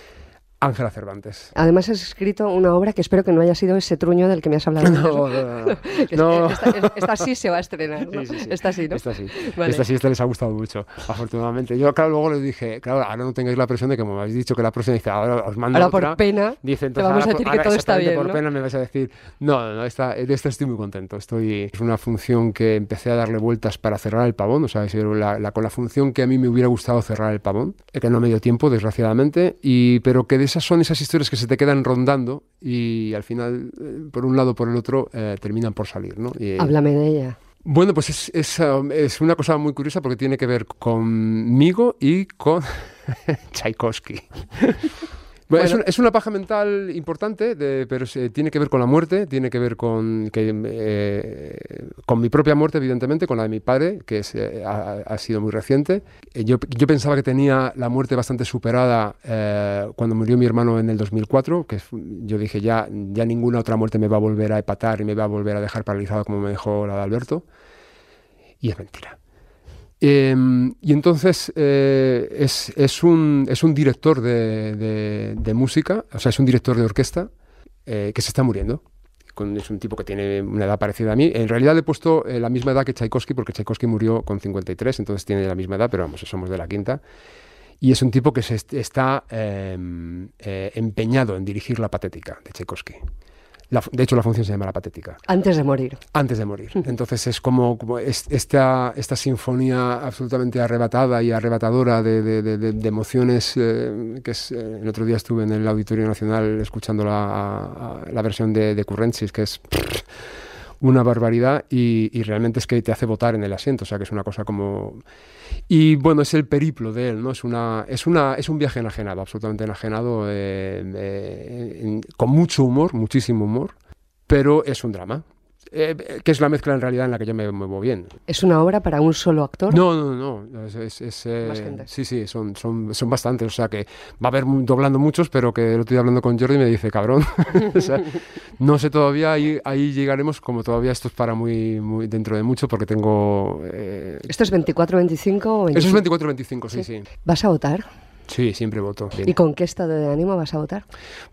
Ángela Cervantes. Además has escrito una obra que espero que no haya sido ese truño del que me has hablado. No, no, no. no. Esta, esta, sí se va a estrenar, ¿no? Sí, sí, sí. Esta sí, ¿no? Esta sí. Vale. Esta sí, esta les ha gustado mucho, afortunadamente. Yo, claro, luego les dije, claro, ahora no tengáis la presión de que como me habéis dicho que la próxima dice, ahora os mando ahora otra. por pena, dice, entonces, te vamos ahora, a decir que todo está bien, por pena me vais a decir, no, no, esta, de esta estoy muy contento. Estoy, es una función que empecé a darle vueltas para cerrar el pavón, o sea, la, la, con la función que a mí me hubiera gustado cerrar el pavón, que no me dio tiempo, desgraciadamente, y, pero que de esas son esas historias que se te quedan rondando y al final, eh, por un lado o por el otro, eh, terminan por salir. ¿no? Y, Háblame de ella. Bueno, pues es, es, um, es, una cosa muy curiosa porque tiene que ver conmigo y con Tchaikovsky. Bueno, es, un, es, una paja mental importante, pero tiene que ver con la muerte, tiene que ver con, eh, con mi propia muerte, evidentemente, con la de mi padre, que es, eh, ha, ha, sido muy reciente. Eh, yo, yo, pensaba que tenía la muerte bastante superada eh, cuando murió mi hermano en el 2004, que yo dije, ya, ya ninguna otra muerte me va a volver a epatar y me va a volver a dejar paralizado como me dejó la de Alberto. Y es mentira. Eh, y entonces eh, es, es, un, es, un, director de, de, de, música, o sea, es un director de orquesta eh, que se está muriendo. Con, es un tipo que tiene una edad parecida a mí. En realidad le he puesto eh, la misma edad que Tchaikovsky, porque Tchaikovsky murió con 53, entonces tiene la misma edad, pero vamos, somos de la quinta. Y es un tipo que se está em, eh, empeñado en dirigir la patética de Tchaikovsky. La, de hecho, la función se llama La Patética. Antes de morir. Antes de morir. Entonces es como, como es, esta, esta sinfonía absolutamente arrebatada y arrebatadora de, de, de, de emociones, eh, que es, eh, el otro día estuve en el Auditorio Nacional escuchando la, a, a, la versión de, de Currencis, que es una barbaridad y, y, realmente es que te hace votar en el asiento, o sea que es una cosa como... Y bueno, es el periplo de él, ¿no? Es, una, es, una, es un viaje enajenado, absolutamente enajenado, eh, eh, con mucho humor, muchísimo humor, pero es un drama. Eh, que es la mezcla en realidad en la que yo me muevo bien. ¿Es una obra para un solo actor? No, no, no. Es, es- es, eh, Más gente. Sí, sí, son, son, son bastantes. O sea que va a haber doblando muchos, pero que el otro día hablando con Jordi me dice, cabrón. O sea, no sé todavía, ahí, ahí llegaremos como todavía esto es para muy, muy dentro de mucho, porque tengo. eh, ¿Esto es 24-25 o Eso es 25? 24-25, sí, sí. ¿Vas a votar? Sí, siempre voto. bien. ¿Y con qué estado de ánimo vas a votar?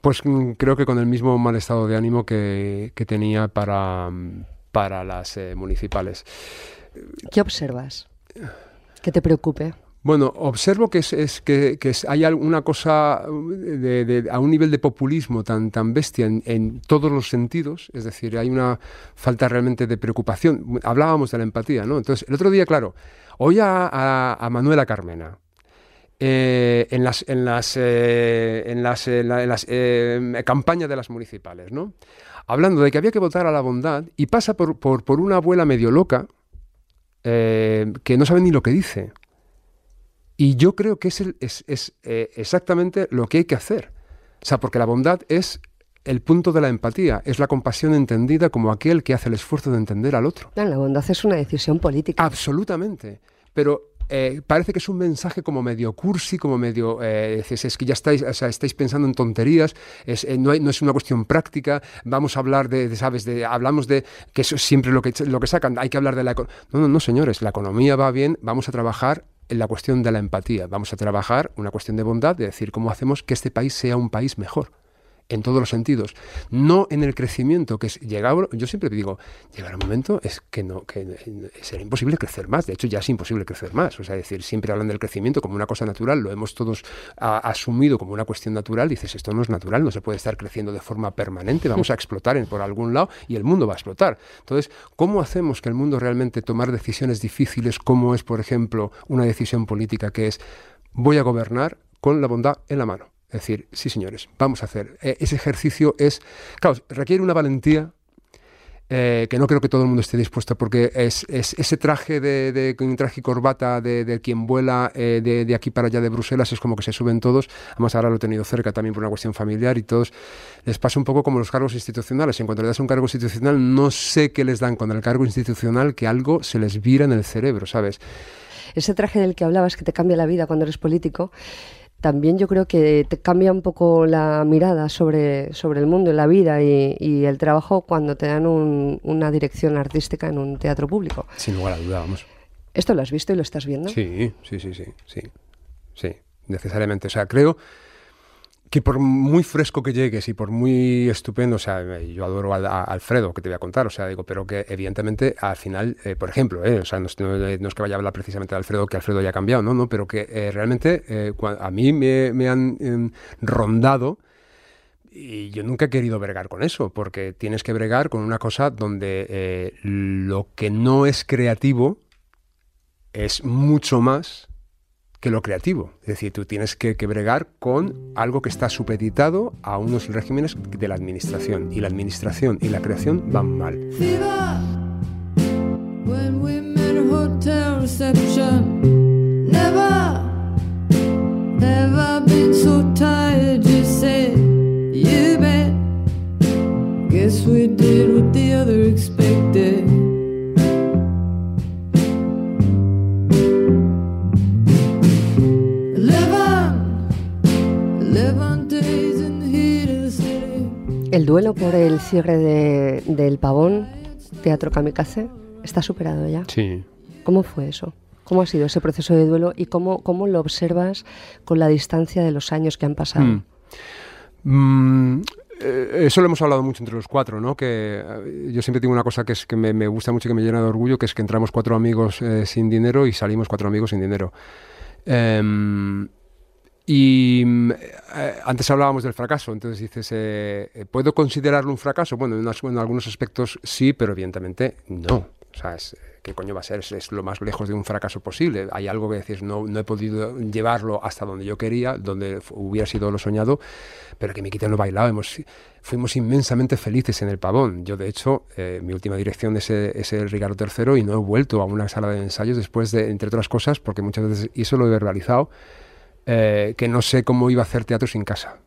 Pues mm, creo que con el mismo mal estado de ánimo que, que tenía para, mm, para las eh, municipales. ¿Qué observas? ¿Que te preocupe? Bueno, observo que, es, es que, que es- hay alguna cosa uh, de- de- a un nivel de populismo tan, tan bestia en, en todos los sentidos, es decir, hay una falta realmente de preocupación. Hablábamos de la empatía, ¿no? Entonces, el otro día, claro, a, a- a Manuela Carmena. Eh, en las, en las, eh, en las, en la- en las, eh, campañas de las municipales, ¿no? Hablando de que había que votar a la bondad y pasa por, por, por una abuela medio loca que no sabe ni lo que dice. Y yo creo que es, el- es, es, exactamente lo que hay que hacer. O sea, porque la bondad es el punto de la empatía, es la compasión entendida como aquel que hace el esfuerzo de entender al otro. La bondad es una decisión política. Absolutamente. Pero eh, parece que es un mensaje como medio cursi, como medio... eh, es que ya estáis, o sea, estáis pensando en tonterías, es, eh, no, es una cuestión práctica, vamos a hablar de, ¿sabes? De, hablamos de que eso es siempre lo que, lo que sacan, hay que hablar de la... eco- No, no, no, señores, la economía va bien, vamos a trabajar en la cuestión de la empatía, vamos a trabajar una cuestión de bondad, de decir cómo hacemos que este país sea un país mejor en todos los sentidos, no en el crecimiento que es llegado, yo siempre digo, llegará un momento es que no que será imposible crecer más, de hecho ya es imposible crecer más, o sea, es decir, siempre hablan del crecimiento como una cosa natural, lo hemos todos a- asumido como una cuestión natural, dices, esto no es natural, no se puede estar creciendo de forma permanente, vamos a explotar en- por algún lado y el mundo va a explotar. Entonces, ¿cómo hacemos que el mundo realmente tomar decisiones difíciles como es, por ejemplo, una decisión política que es voy a gobernar con la bondad en la mano? Es decir, sí, señores, vamos a hacer. Eh, ese ejercicio es, claro, requiere una valentía eh, que no creo que todo el mundo esté dispuesto, porque es, es ese traje de, de- traje y corbata de, quien vuela eh, de, de aquí para allá de Bruselas, es como que se suben todos. Además, ahora lo he tenido cerca también por una cuestión familiar y todos les pasa un poco como los cargos institucionales. En cuanto le das un cargo institucional, no sé qué les dan con el cargo institucional, que algo se les vira en el cerebro, ¿sabes? Ese traje del que hablabas que te cambia la vida cuando eres político, también yo creo que te cambia un poco la mirada sobre, sobre el mundo y la vida y, y el trabajo cuando te dan un- una dirección artística en un teatro público. Sin lugar a duda, vamos. ¿Esto lo has visto y lo estás viendo? Sí, sí, sí, sí, sí, sí, necesariamente. O sea, creo que por muy fresco que llegues y por muy estupendo, o sea, eh, yo adoro a, Alfredo, que te voy a contar, o sea, digo, pero que evidentemente al final, eh, por ejemplo, eh, o sea, no, es- no- es que vaya a hablar precisamente de Alfredo, que Alfredo ya ha cambiado, no, no, pero que eh, realmente eh, a mí me, me han em, rondado y yo nunca he querido bregar con eso, porque tienes que bregar con una cosa donde eh, lo que no es creativo es mucho más que lo creativo. Es decir, tú tienes que, que bregar con algo que está supeditado a unos regímenes de la administración. Y la administración y la creación van mal. El duelo por el cierre de- del Pavón, Teatro Kamikaze, está superado ya. Sí. ¿Cómo fue eso? ¿Cómo ha sido ese proceso de duelo y cómo, cómo lo observas con la distancia de los años que han pasado? Mm. Mm, eh, eso lo hemos hablado mucho entre los cuatro, ¿no? Que eh, yo siempre tengo una cosa que es que me, me gusta mucho y que me llena de orgullo, que es que entramos cuatro amigos eh, sin dinero y salimos cuatro amigos sin dinero. Em, y mm, eh, antes hablábamos del fracaso, entonces dices, eh, eh, ¿puedo considerarlo un fracaso? Bueno, en, unas- en algunos aspectos sí, pero evidentemente no. O sea, es- ¿qué coño va a ser? Es, es lo más lejos de un fracaso posible. Hay algo que decís, no, no he podido llevarlo hasta donde yo quería, donde hubiera sido lo soñado, pero que me quiten lo bailado. Hemos, fuimos inmensamente felices en el pavón. Yo, de hecho, eh, mi última dirección es, es el Ricardo III y no he vuelto a una sala de ensayos después de, entre otras cosas, porque muchas veces, y eso lo he verbalizado, eh, que no sé cómo iba a hacer teatro sin casa.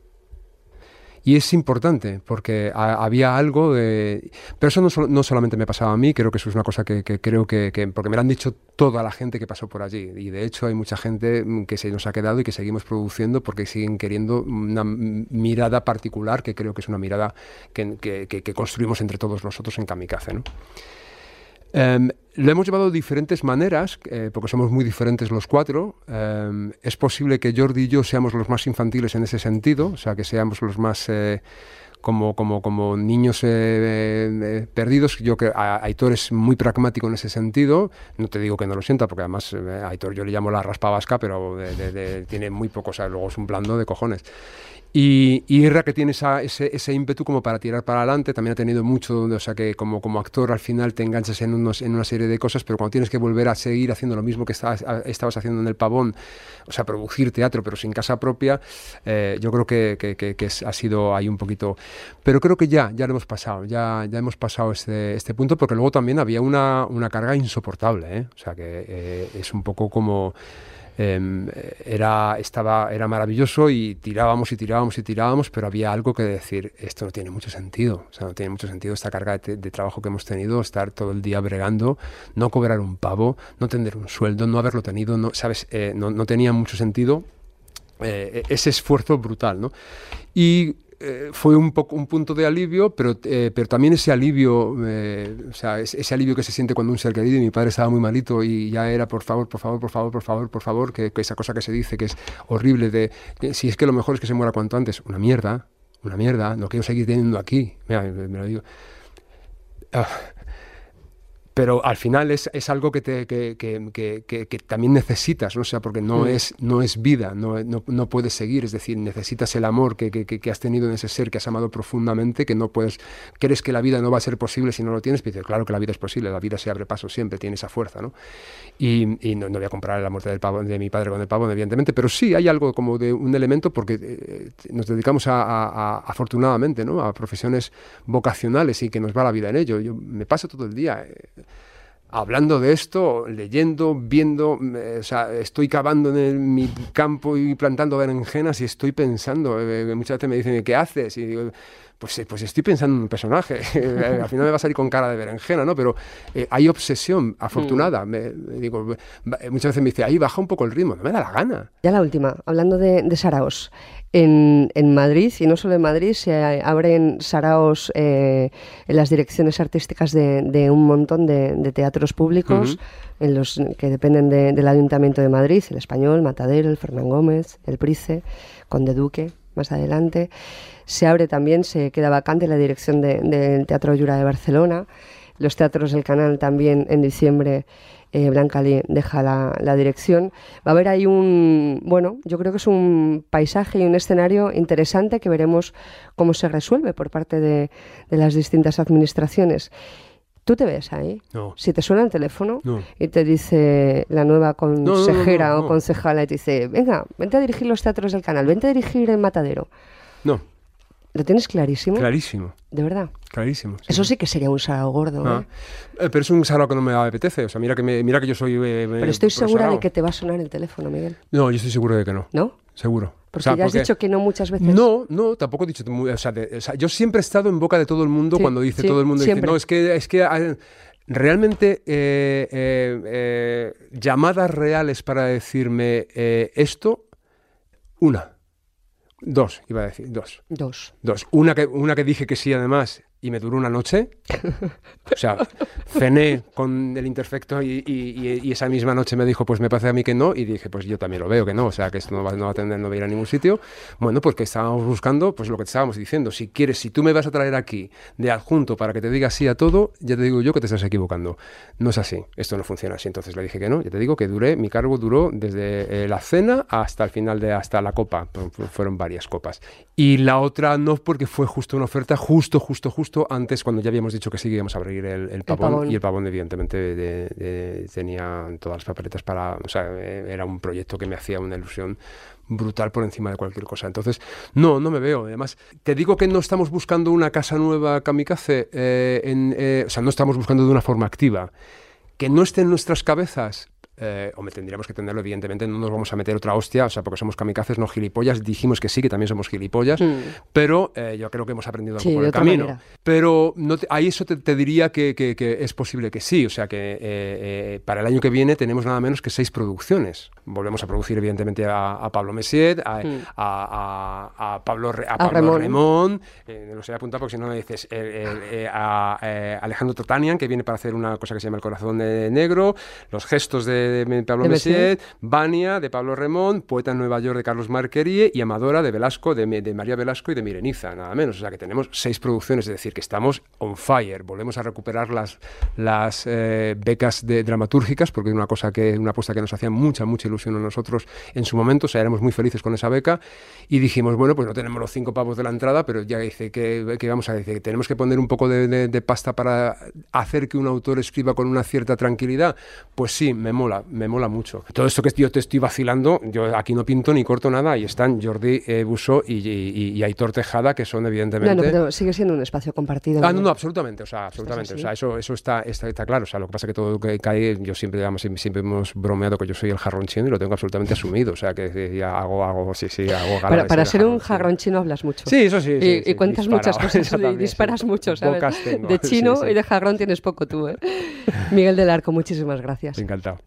Y es importante porque ha- había algo de... Pero eso no, no solamente me pasaba a mí, creo que eso es una cosa que, que creo que, que- Porque me lo han dicho toda la gente que pasó por allí. Y de hecho hay mucha gente mm, que se nos ha quedado y que seguimos produciendo porque siguen queriendo una mirada particular que creo que es una mirada que- que construimos entre todos nosotros en Kamikaze. ¿no? Em, lo hemos llevado de diferentes maneras, eh, porque somos muy diferentes los cuatro. Em, es posible que Jordi y yo seamos los más infantiles en ese sentido, o sea, que seamos los más eh, como, como, como niños eh, eh, perdidos. Yo que Aitor es muy pragmático en ese sentido. No te digo que no lo sienta, porque además eh, Aitor yo le llamo la raspa vasca, pero de- de- de- tiene muy poco, o sea, luego es un blando de cojones. Y, y que tiene esa- ese, ese ímpetu como para tirar para adelante, también ha tenido mucho, o sea que como, actor al final te enganchas en, unos, en una serie de cosas, pero cuando tienes que volver a seguir haciendo lo mismo que estabas, haciendo en el pavón, o sea, producir teatro pero sin casa propia, eh, yo creo que, es- ha sido ahí un poquito... Pero creo que ya, ya lo hemos pasado, ya, ya hemos pasado este, este punto, porque luego también había una, una carga insoportable, ¿eh? o sea que eh, es un poco como... Em, era, estaba, era maravilloso y tirábamos y tirábamos y tirábamos, pero había algo que decir, esto no tiene mucho sentido, o sea, no tiene mucho sentido esta carga de, trabajo que hemos tenido, estar todo el día bregando, no cobrar un pavo, no tener un sueldo, no haberlo tenido, no, ¿sabes? Eh, no, no tenía mucho sentido eh, ese esfuerzo brutal, ¿no? Y eh, fue un poco un punto de alivio, pero, eh, pero también ese alivio, eh, o sea, ese, alivio que se siente cuando un ser querido, y mi padre estaba muy malito y ya era por favor, por favor, por favor, por favor, por favor, que, esa cosa que se dice que es horrible de si es que lo mejor es que se muera cuanto antes, una mierda, una mierda, no quiero seguir teniendo aquí, mira, me, me lo digo. Ah, pero al final es, es algo que, te, que, que- que- también necesitas, ¿no? O sea, porque no, Mm. es, no es vida, no, no, no puedes seguir, es decir, necesitas el amor que, que- que- que has tenido en ese ser que has amado profundamente, que no puedes, crees que la vida no va a ser posible si no lo tienes, pero claro que la vida es posible, la vida se abre paso siempre, tiene esa fuerza, ¿no? Y, y no, no voy a comparar la muerte del pavo, de mi padre con el pavo, evidentemente, pero sí hay algo como de un elemento porque eh, nos dedicamos a, a- a- afortunadamente, ¿no? A profesiones vocacionales y que nos va la vida en ello. Yo me paso todo el día... eh, hablando de esto, leyendo, viendo, eh, o sea, estoy cavando en el- mi campo y plantando berenjenas y estoy pensando, eh, muchas veces me dicen, ¿qué haces? Y digo, pues, eh, pues estoy pensando en un personaje, al final me va a salir con cara de berenjena, ¿no? Pero eh, hay obsesión afortunada, me, me digo, eh, muchas veces me dice, ahí baja un poco el ritmo, no me da la gana. Ya la última, hablando de, de saraos. En, en Madrid, y no solo en Madrid, se abren saraos eh, en las direcciones artísticas de, de un montón de, de teatros públicos en los que dependen de- del Ayuntamiento de Madrid, el Español, Matadero, el Fernán Gómez, el Price, Conde Duque, más adelante. Se abre también, se queda vacante la dirección de- del Teatro Llura de Barcelona. Los teatros del canal también en diciembre eh, Blanca Lee deja la, la dirección. Va a haber ahí un, bueno, yo creo que es un paisaje y un escenario interesante que veremos cómo se resuelve por parte de, de las distintas administraciones. ¿Tú te ves ahí? No. Si te suena el teléfono No. y te dice la nueva consejera no, o concejala y te dice, venga, vente a dirigir los teatros del canal, vente a dirigir el Matadero. No, ¿Lo tienes clarísimo? clarísimo, De verdad. clarísimo. sí. Eso sí que sería un sarao gordo. Ah. ¿eh? Eh, pero es un sarao que no me apetece, o sea, mira que, me- mira que yo soy... eh, Pero estoy segura sarao. de que te va a sonar el teléfono, Miguel. No, yo estoy seguro de que no. ¿No? Seguro. Porque ya has dicho que no muchas veces. No, no, tampoco he dicho. muy- O sea, de- o sea, yo siempre he estado en boca de todo el mundo Sí, cuando dice sí, todo el mundo, dice, no, es que, es que realmente eh, eh, eh, llamadas reales para decirme eh, esto, una. Dos, iba a decir, dos. Dos. Dos. Una que, una que dije que sí, además, y me duró una noche. O sea, cené con el interfecto y, y- esa misma noche me dijo, pues me parece a mí que no, y dije, pues yo también lo veo que no, o sea, que esto no va, no va a tener, no va a ir a ningún sitio. Bueno, pues que estábamos buscando, pues lo que te estábamos diciendo, si quieres, si tú me vas a traer aquí de adjunto para que te diga sí a todo, ya te digo yo que te estás equivocando. No es así, esto no funciona así. Entonces le dije que no, ya te digo que duré, mi cargo duró desde eh, la cena hasta el final de, hasta la copa, Fu- fu- fueron varias copas. Y la otra no, porque fue justo una oferta, justo, justo, justo antes, cuando ya habíamos dicho que sí que íbamos a abrir el, el pavón, pavón. y el pavón evidentemente de- de- tenía todas las papeletas para, o sea, eh, era un proyecto que me hacía una ilusión brutal por encima de cualquier cosa. Entonces, no, no me veo. Además, te digo que no estamos buscando una casa nueva kamikaze, eh, en, eh, o sea, no estamos buscando de una forma activa. Que no esté en nuestras cabezas, eh, hombre, tendríamos que tenerlo, evidentemente, no nos vamos a meter otra hostia, o sea, porque somos kamikazes, no gilipollas, dijimos que sí, que también somos gilipollas, Mm. pero eh, yo creo que hemos aprendido algo Sí, por el camino. manera. Pero no te- ahí eso te, te diría que, que- que es posible que sí, o sea, que eh, eh, para el año que viene tenemos nada menos que seis producciones. Volvemos a producir, evidentemente, a, a Pablo Messiet, a, Mm. a- a- a Pablo, Re- a Pablo Remón. No lo sé apuntar porque si no me dices, a Alejandro Totanian, que viene para hacer una cosa que se llama El Corazón de Negro, Los Gestos de, de Pablo Messiet, Messiet. Vania, de Pablo Remón, Poeta en Nueva York, de Carlos Marquerie, y Amadora, de Velasco, de, de María Velasco y de Mireniza, nada menos. O sea, que tenemos seis producciones, es decir, que estamos on fire. Volvemos a recuperar las, las eh, becas de, dramatúrgicas, porque es una cosa que, una apuesta que nos hacía mucha, mucha ilusión a nosotros en su momento, o sea, éramos muy felices con esa beca, y dijimos, bueno, pues no tenemos los cinco pavos de la entrada, pero ya dice que, que vamos a decir, que tenemos que poner un poco de, de- de pasta para hacer que un autor escriba con una cierta tranquilidad, pues sí, me mola, me mola mucho. Todo esto que yo te estoy vacilando, yo aquí no pinto ni corto nada, y están Jordi eh, Busso y, y- y Aitor Tejada, que son No, evidentemente... no, pero sigue siendo un espacio compartido. Ah, no, no, absolutamente, o sea, absolutamente, o sea, eso, eso está, está, está claro, o sea, lo que pasa es que todo lo que cae, yo siempre, digamos, siempre hemos bromeado que yo soy el jarrón chino y lo tengo absolutamente asumido, o sea, que ya hago, hago, sí, sí, hago gala Para, para ser un jarrón chino hablas mucho. Sí, eso sí, Y, sí, y sí, cuentas muchas cosas también, disparas mucho, ¿sabes? Tengo, De chino y de jarrón tienes poco tú, ¿eh? Miguel del Arco, muchísimas gracias. Encantado.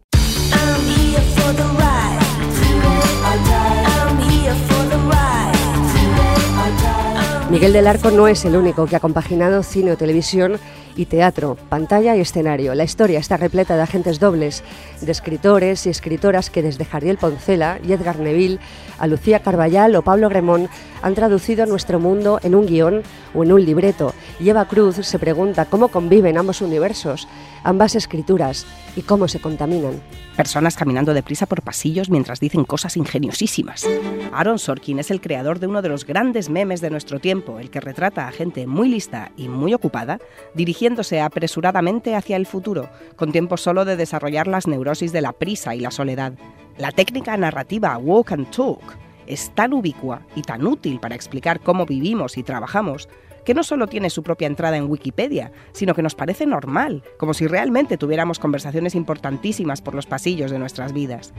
Miguel del Arco no es el único que ha compaginado cine televisión y teatro, pantalla y escenario. La historia está repleta de agentes dobles, de escritores y escritoras que desde Jardiel Poncela y Edgar Neville a Lucía Carballal o Pablo Gremón han traducido nuestro mundo en un guion o en un libreto. Y Eva Cruz se pregunta cómo conviven ambos universos, ambas escrituras y cómo se contaminan. Personas caminando deprisa por pasillos mientras dicen cosas ingeniosísimas. Aaron Sorkin es el creador de uno de los grandes memes de nuestro tiempo, el que retrata a gente muy lista y muy ocupada, dirigiéndose apresuradamente hacia el futuro, con tiempo solo de desarrollar las neurosis de la prisa y la soledad. La técnica narrativa Walk and Talk es tan ubicua y tan útil para explicar cómo vivimos y trabajamos que no solo tiene su propia entrada en Wikipedia, sino que nos parece normal, como si realmente tuviéramos conversaciones importantísimas por los pasillos de nuestras vidas.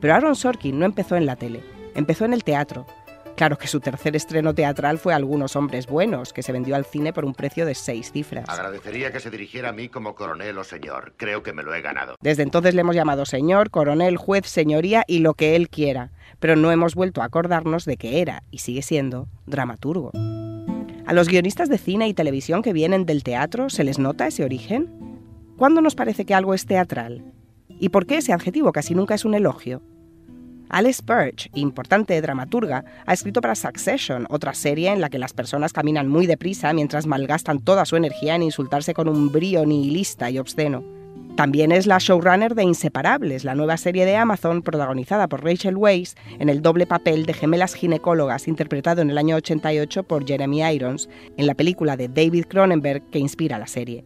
Pero Aaron Sorkin no empezó en la tele, empezó en el teatro. Claro que su tercer estreno teatral fue Algunos hombres buenos, que se vendió al cine por un precio de seis cifras. Agradecería que se dirigiera a mí como coronel o señor. Creo que me lo he ganado. Desde entonces le hemos llamado señor, coronel, juez, señoría y lo que él quiera, pero no hemos vuelto a acordarnos de que era, y sigue siendo, dramaturgo. ¿A los guionistas de cine y televisión que vienen del teatro se les nota ese origen? ¿Cuándo nos parece que algo es teatral? ¿Y por qué ese adjetivo casi nunca es un elogio? Alice Birch, importante dramaturga, ha escrito para Succession, otra serie en la que las personas caminan muy deprisa mientras malgastan toda su energía en insultarse con un brío nihilista y obsceno. También es la showrunner de Inseparables, la nueva serie de Amazon protagonizada por Rachel Weisz en el doble papel de gemelas ginecólogas interpretado en el año 88 por Jeremy Irons en la película de David Cronenberg que inspira la serie.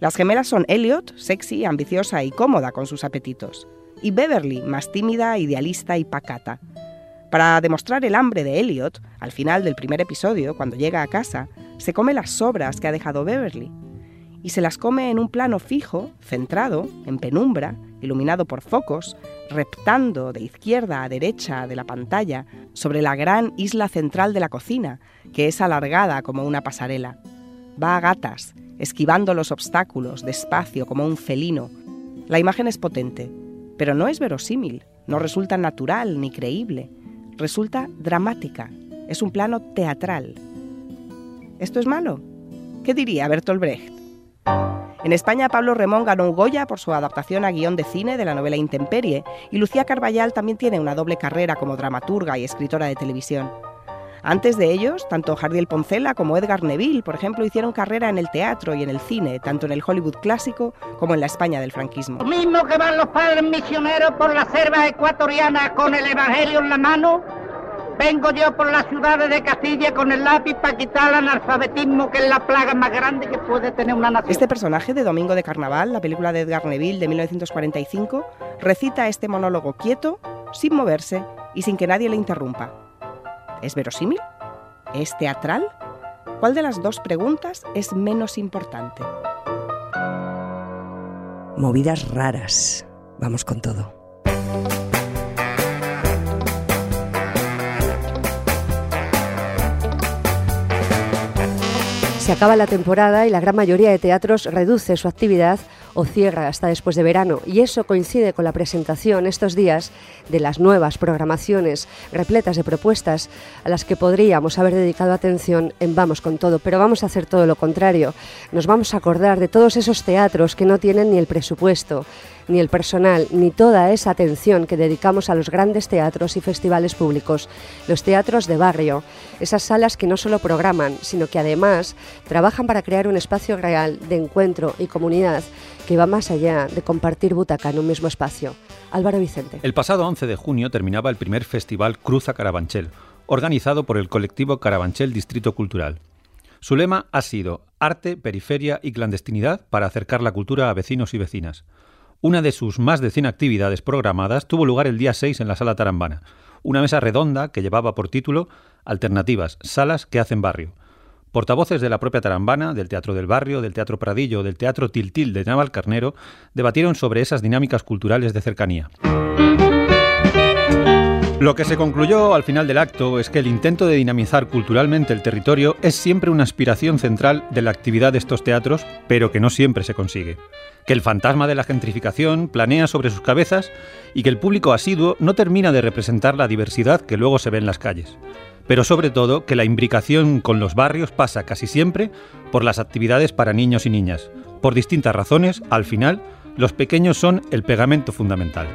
Las gemelas son Elliot, sexy, ambiciosa y cómoda con sus apetitos, y Beverly, más tímida, idealista y pacata. Para demostrar el hambre de Elliot, al final del primer episodio, cuando llega a casa, se come las sobras que ha dejado Beverly. Y se las come en un plano fijo, centrado, en penumbra, iluminado por focos, reptando de izquierda a derecha de la pantalla sobre la gran isla central de la cocina, que es alargada como una pasarela. Va a gatas, esquivando los obstáculos, despacio como un felino. La imagen es potente, pero no es verosímil, no resulta natural ni creíble, resulta dramática, es un plano teatral. ¿Esto es malo? ¿Qué diría Bertolt Brecht? En España, Pablo Remón ganó un Goya por su adaptación a guion de cine de la novela Intemperie, y Lucía Carballal también tiene una doble carrera como dramaturga y escritora de televisión. Antes de ellos, tanto Jardiel Poncela como Edgar Neville, por ejemplo, hicieron carrera en el teatro y en el cine, tanto en el Hollywood clásico como en la España del franquismo. Lo mismo que van los padres misioneros por las selvas ecuatorianas con el Evangelio en la mano, vengo yo por las ciudades de Castilla con el lápiz para quitar el analfabetismo, que es la plaga más grande que puede tener una nación. Este personaje de Domingo de Carnaval, la película de Edgar Neville de 1945, recita este monólogo quieto, sin moverse y sin que nadie le interrumpa. ¿Es verosímil? ¿Es teatral? ¿Cuál de las dos preguntas es menos importante? Movidas raras. Vamos con todo. Se acaba la temporada y la gran mayoría de teatros reduce su actividad o cierra hasta después de verano y eso coincide con la presentación estos días de las nuevas programaciones repletas de propuestas a las que podríamos haber dedicado atención en Vamos con todo, pero vamos a hacer todo lo contrario. Nos vamos a acordar de todos esos teatros que no tienen ni el presupuesto, ni el personal, ni toda esa atención que dedicamos a los grandes teatros y festivales públicos, los teatros de barrio, esas salas que no solo programan, sino que además trabajan para crear un espacio real de encuentro y comunidad que va más allá de compartir butaca en un mismo espacio. Álvaro Vicente. El pasado 11 de junio terminaba el primer festival Cruza Carabanchel, organizado por el colectivo Carabanchel Distrito Cultural. Su lema ha sido Arte, Periferia y Clandestinidad para acercar la cultura a vecinos y vecinas. Una de sus más de 100 actividades programadas tuvo lugar el día 6 en la Sala Tarambana, una mesa redonda que llevaba por título Alternativas, salas que hacen barrio. Portavoces de la propia Tarambana, del Teatro del Barrio, del Teatro Pradillo, del Teatro Tiltil de Navalcarnero debatieron sobre esas dinámicas culturales de cercanía. Lo que se concluyó al final del acto es que el intento de dinamizar culturalmente el territorio es siempre una aspiración central de la actividad de estos teatros, pero que no siempre se consigue. Que el fantasma de la gentrificación planea sobre sus cabezas y que el público asiduo no termina de representar la diversidad que luego se ve en las calles. Pero sobre todo que la imbricación con los barrios pasa casi siempre por las actividades para niños y niñas. Por distintas razones, al final, los pequeños son el pegamento fundamental.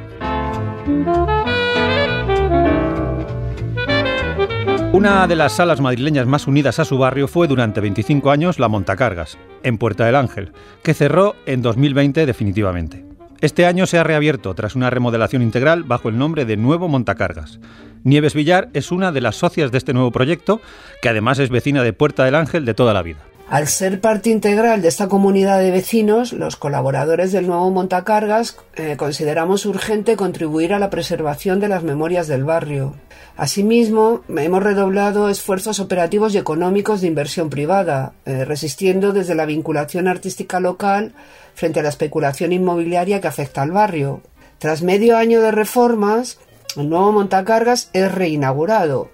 Una de las salas madrileñas más unidas a su barrio fue durante 25 años la Montacargas, en Puerta del Ángel, que cerró en 2020 definitivamente. Este año se ha reabierto tras una remodelación integral bajo el nombre de Nuevo Montacargas. Nieves Villar es una de las socias de este nuevo proyecto, que además es vecina de Puerta del Ángel de toda la vida. Al ser parte integral de esta comunidad de vecinos, los colaboradores del nuevo Montacargas eh, consideramos urgente contribuir a la preservación de las memorias del barrio. Asimismo, hemos redoblado esfuerzos operativos y económicos de inversión privada, eh, resistiendo desde la vinculación artística local frente a la especulación inmobiliaria que afecta al barrio. Tras medio año de reformas, el nuevo Montacargas es reinaugurado,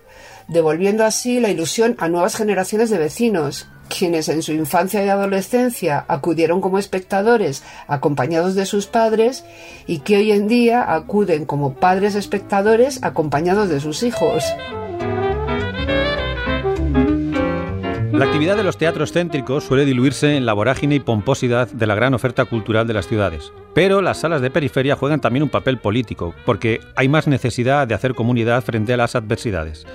devolviendo así la ilusión a nuevas generaciones de vecinos, quienes en su infancia y adolescencia acudieron como espectadores acompañados de sus padres y que hoy en día acuden como padres espectadores acompañados de sus hijos. La actividad de los teatros céntricos suele diluirse en la vorágine y pomposidad de la gran oferta cultural de las ciudades. Pero las salas de periferia juegan también un papel político, porque hay más necesidad de hacer comunidad frente a las adversidades.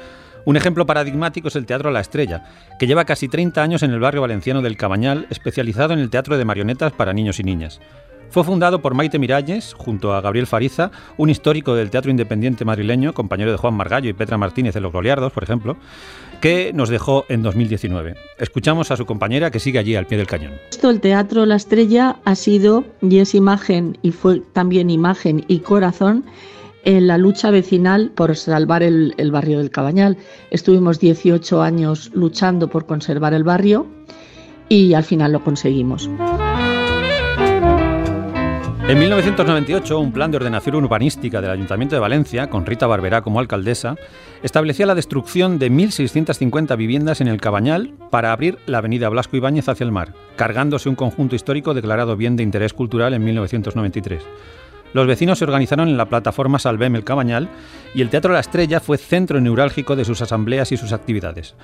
Un ejemplo paradigmático es el Teatro La Estrella, que lleva casi 30 años en el barrio valenciano del Cabañal, especializado en el teatro de marionetas para niños y niñas. Fue fundado por Maite Miralles, junto a Gabriel Fariza, un histórico del teatro independiente madrileño, compañero de Juan Margallo y Petra Martínez de Los Goliardos, por ejemplo, que nos dejó en 2019. Escuchamos a su compañera que sigue allí al pie del cañón. Esto, el Teatro La Estrella ha sido y es imagen y fue también imagen y corazón en la lucha vecinal por salvar el, barrio del Cabañal. Estuvimos 18 años luchando por conservar el barrio y al final lo conseguimos. En 1998, un plan de ordenación urbanística del Ayuntamiento de Valencia, con Rita Barberá como alcaldesa, establecía la destrucción de 1.650 viviendas en el Cabañal para abrir la avenida Blasco Ibáñez hacia el mar, cargándose un conjunto histórico declarado bien de interés cultural en 1993. Los vecinos se organizaron en la plataforma Salvem el Cabañal y el Teatro La Estrella fue centro neurálgico de sus asambleas y sus actividades.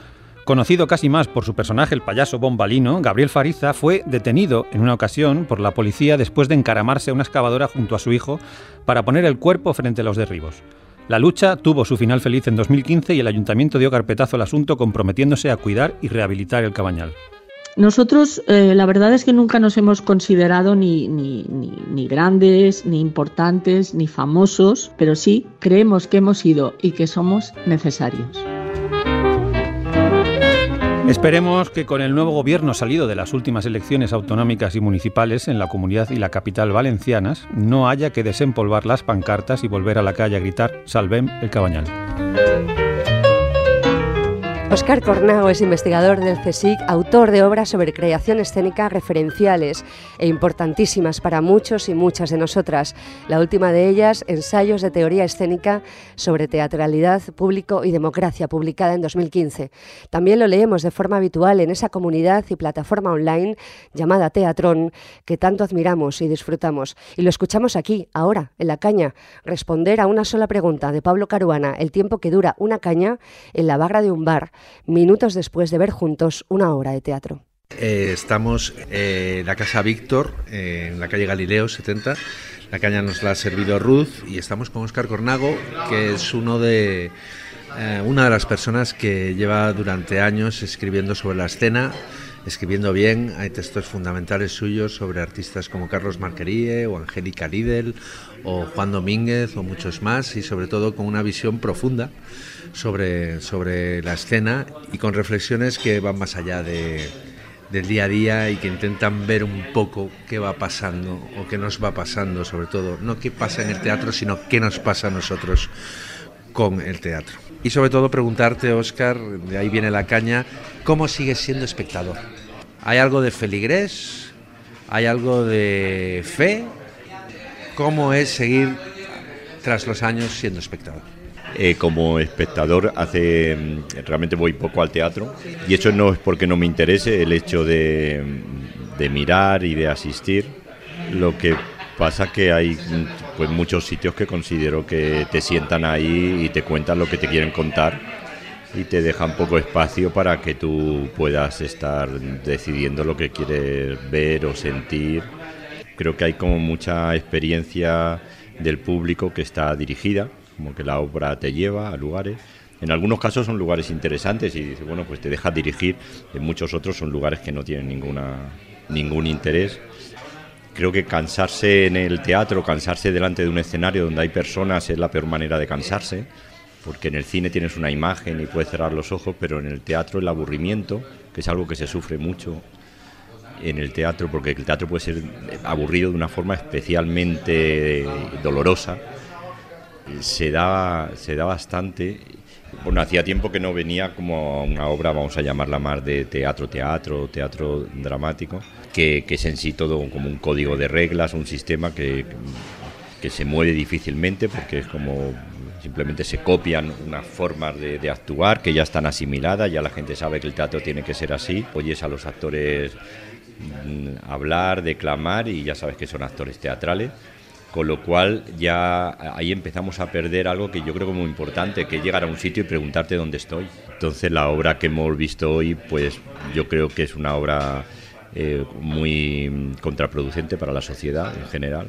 Conocido casi más por su personaje el payaso bombalino, Gabriel Fariza fue detenido en una ocasión por la policía después de encaramarse a una excavadora junto a su hijo para poner el cuerpo frente a los derribos. La lucha tuvo su final feliz en 2015 y el ayuntamiento dio carpetazo al asunto comprometiéndose a cuidar y rehabilitar el cabañal. Nosotros, eh, la verdad es que nunca nos hemos considerado ni, ni, ni, ni, grandes, ni importantes, ni famosos, pero sí creemos que hemos sido y que somos necesarios. Esperemos que con el nuevo gobierno salido de las últimas elecciones autonómicas y municipales en la comunidad y la capital valencianas no haya que desempolvar las pancartas y volver a la calle a gritar Salvem el Cabañal. Oscar Cornago es investigador del CSIC, autor de obras sobre creación escénica referenciales e importantísimas para muchos y muchas de nosotras. La última de ellas, Ensayos de Teoría Escénica sobre Teatralidad, Público y Democracia, publicada en 2015. También lo leemos de forma habitual en esa comunidad y plataforma online llamada Teatrón, que tanto admiramos y disfrutamos. Y lo escuchamos aquí, ahora, en la caña, responder a una sola pregunta de Pablo Caruana, el tiempo que dura una caña en la barra de un bar minutos después de ver juntos una obra de teatro. Eh, estamos en la Casa Víctor, eh, en la calle Galileo 70. La caña nos la ha servido Ruth y estamos con Oscar Cornago, que es uno de, eh, una de las personas que lleva durante años escribiendo sobre la escena, escribiendo bien. Hay textos fundamentales suyos sobre artistas como Carlos Marquerie o Angélica Lidl o Juan Domínguez o muchos más y sobre todo con una visión profunda sobre, sobre la escena y con reflexiones que van más allá de, del día a día y que intentan ver un poco qué va pasando o qué nos va pasando sobre todo, no qué pasa en el teatro, sino qué nos pasa a nosotros con el teatro. Y sobre todo preguntarte, Óscar, de ahí viene la caña, ¿cómo sigues siendo espectador? ¿Hay algo de feligrés? ¿Hay algo de fe? ¿Cómo es seguir tras los años siendo espectador? Eh, como espectador hace mm, realmente voy poco al teatro y eso no es porque no me interese el hecho de, de mirar y de asistir lo que pasa que hay mm, pues muchos sitios que considero que te sientan ahí y te cuentan lo que te quieren contar y te dejan poco espacio para que tú puedas estar decidiendo lo que quieres ver o sentir creo que hay como mucha experiencia del público que está dirigida como que la obra te lleva a lugares. En algunos casos son lugares interesantes y bueno, pues te dejas dirigir. En muchos otros son lugares que no tienen ninguna, ningún interés. Creo que cansarse en el teatro, cansarse delante de un escenario donde hay personas es la peor manera de cansarse, porque en el cine tienes una imagen y puedes cerrar los ojos, pero en el teatro el aburrimiento, que es algo que se sufre mucho en el teatro, porque el teatro puede ser aburrido de una forma especialmente dolorosa se da, se da bastante. Bueno, hacía tiempo que no venía como una obra, vamos a llamarla más de teatro, teatro, teatro dramático, que, que es en sí todo como un código de reglas, un sistema que, que se mueve difícilmente porque es como simplemente se copian unas formas de, de, actuar que ya están asimiladas, ya la gente sabe que el teatro tiene que ser así, oyes a los actores mm, hablar, declamar y ya sabes que son actores teatrales con lo cual ya ahí empezamos a perder algo que yo creo que es muy importante, que es llegar a un sitio y preguntarte dónde estoy. Entonces la obra que hemos visto hoy, pues yo creo que es una obra eh, muy contraproducente para la sociedad en general.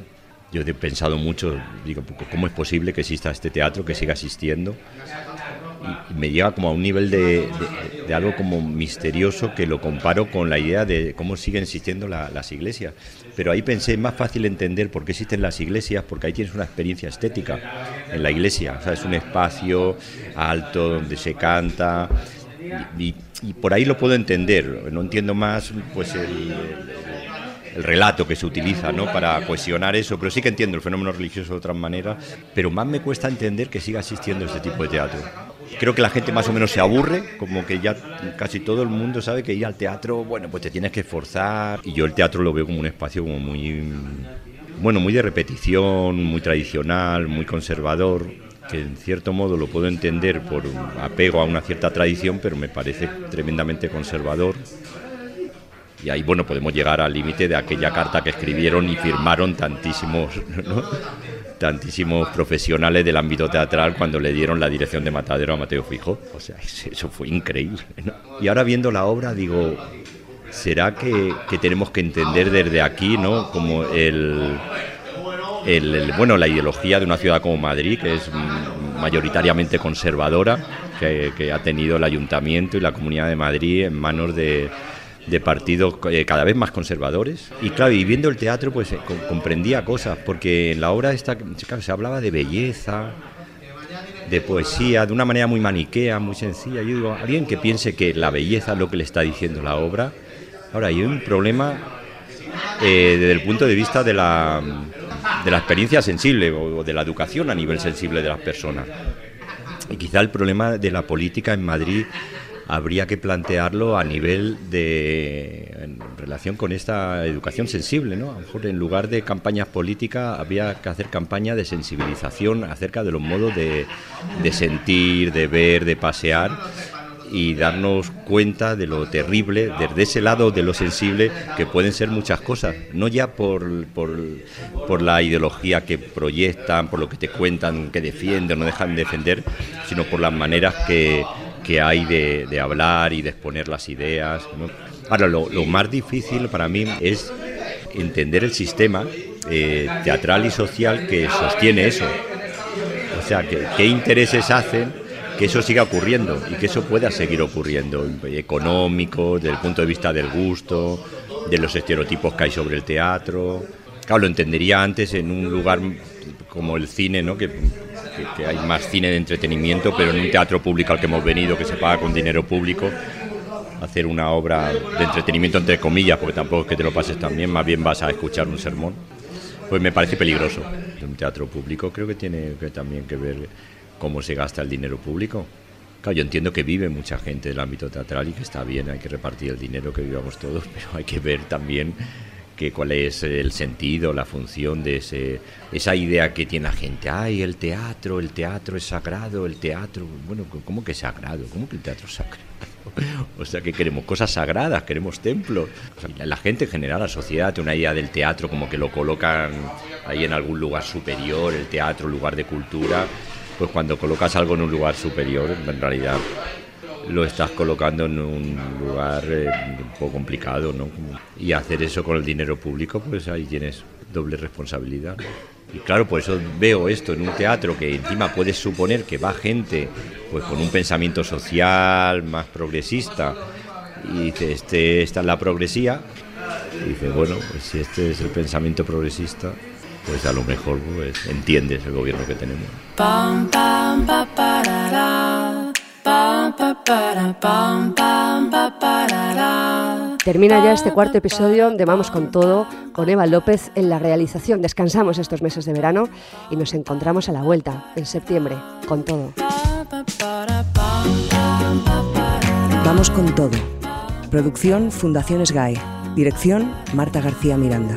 Yo he pensado mucho, digo, ¿cómo es posible que exista este teatro, que siga existiendo? Y me llega como a un nivel de, algo como misterioso que lo comparo con la idea de cómo siguen existiendo la, las iglesias. Pero ahí pensé, es más fácil entender por qué existen las iglesias, porque ahí tienes una experiencia estética en la iglesia. O sea, es un espacio alto donde se canta y, por ahí lo puedo entender. No entiendo más pues el, el el relato que se utiliza ¿no? para cohesionar eso, pero sí que entiendo el fenómeno religioso de otra manera, pero más me cuesta entender que siga existiendo este tipo de teatro. Creo que la gente más o menos se aburre, como que ya casi todo el mundo sabe que ir al teatro, bueno, pues te tienes que esforzar, y yo el teatro lo veo como un espacio como muy, bueno, muy de repetición, muy tradicional, muy conservador, que en cierto modo lo puedo entender por apego a una cierta tradición, pero me parece tremendamente conservador y ahí bueno podemos llegar al límite de aquella carta que escribieron y firmaron tantísimos ¿no? Tantísimos profesionales del ámbito teatral cuando le dieron la dirección de Matadero a Mateo Fijo. O sea eso fue increíble ¿no? y ahora viendo la obra digo será que, que tenemos que entender desde aquí no como el, el, el bueno la ideología de una ciudad como Madrid que es mayoritariamente conservadora que, que ha tenido el ayuntamiento y la comunidad de Madrid en manos de de partidos eh, cada vez más conservadores. Y claro, y viendo el teatro, pues eh, comprendía cosas, porque en la obra esta, se hablaba de belleza, de poesía, de una manera muy maniquea, muy sencilla. Yo digo, alguien que piense que la belleza es lo que le está diciendo la obra. Ahora, hay un problema eh, desde el punto de vista de la, de la experiencia sensible o de la educación a nivel sensible de las personas. Y quizá el problema de la política en Madrid habría que plantearlo a nivel de en relación con esta educación sensible, ¿no? A lo mejor en lugar de campañas políticas había que hacer campaña de sensibilización acerca de los modos de, de sentir, de ver, de pasear y darnos cuenta de lo terrible, desde ese lado de lo sensible, que pueden ser muchas cosas, no ya por, por, por la ideología que proyectan, por lo que te cuentan, que defienden no dejan de defender, sino por las maneras que, que hay de, de hablar y de exponer las ideas. ¿no? Ahora, lo, lo más difícil para mí es entender el sistema eh, teatral y social que sostiene eso. O sea, que, qué intereses hacen que eso siga ocurriendo y que eso pueda seguir ocurriendo, económico, desde el punto de vista del gusto, de los estereotipos que hay sobre el teatro. Claro, lo entendería antes en un lugar como el cine, ¿no? que, que, hay más cine de entretenimiento, pero en un teatro público al que hemos venido, que se paga con dinero público, hacer una obra de entretenimiento entre comillas, porque tampoco es que te lo pases tan bien, más bien vas a escuchar un sermón, pues me parece peligroso. Un teatro público creo que tiene que también que ver cómo se gasta el dinero público. Claro, yo entiendo que vive mucha gente del ámbito teatral y que está bien, hay que repartir el dinero que vivamos todos, pero hay que ver también que cuál es el sentido, la función de ese, esa idea que tiene la gente. Ay, el teatro, el teatro es sagrado, el teatro. Bueno, ¿cómo que sagrado? ¿Cómo que el teatro es sagrado? O sea, que queremos cosas sagradas, queremos templos. O sea, la gente en general, la sociedad, tiene una idea del teatro como que lo colocan ahí en algún lugar superior, el teatro, lugar de cultura pues cuando colocas algo en un lugar superior, en realidad lo estás colocando en un lugar eh, un poco complicado, ¿no? Y hacer eso con el dinero público, pues ahí tienes doble responsabilidad. Y claro, por eso veo esto en un teatro que encima puedes suponer que va gente pues con un pensamiento social más progresista y dice, este, esta es la progresía. Y dice, bueno, pues si este es el pensamiento progresista, pues a lo mejor pues, entiendes el gobierno que tenemos. Pam, pam, pa. Termina ya este cuarto episodio de Vamos con Todo con Eva López en la realización. Descansamos estos meses de verano y nos encontramos a la vuelta en septiembre con todo. Vamos con todo. Producción Fundaciones GAE. Dirección Marta García Miranda.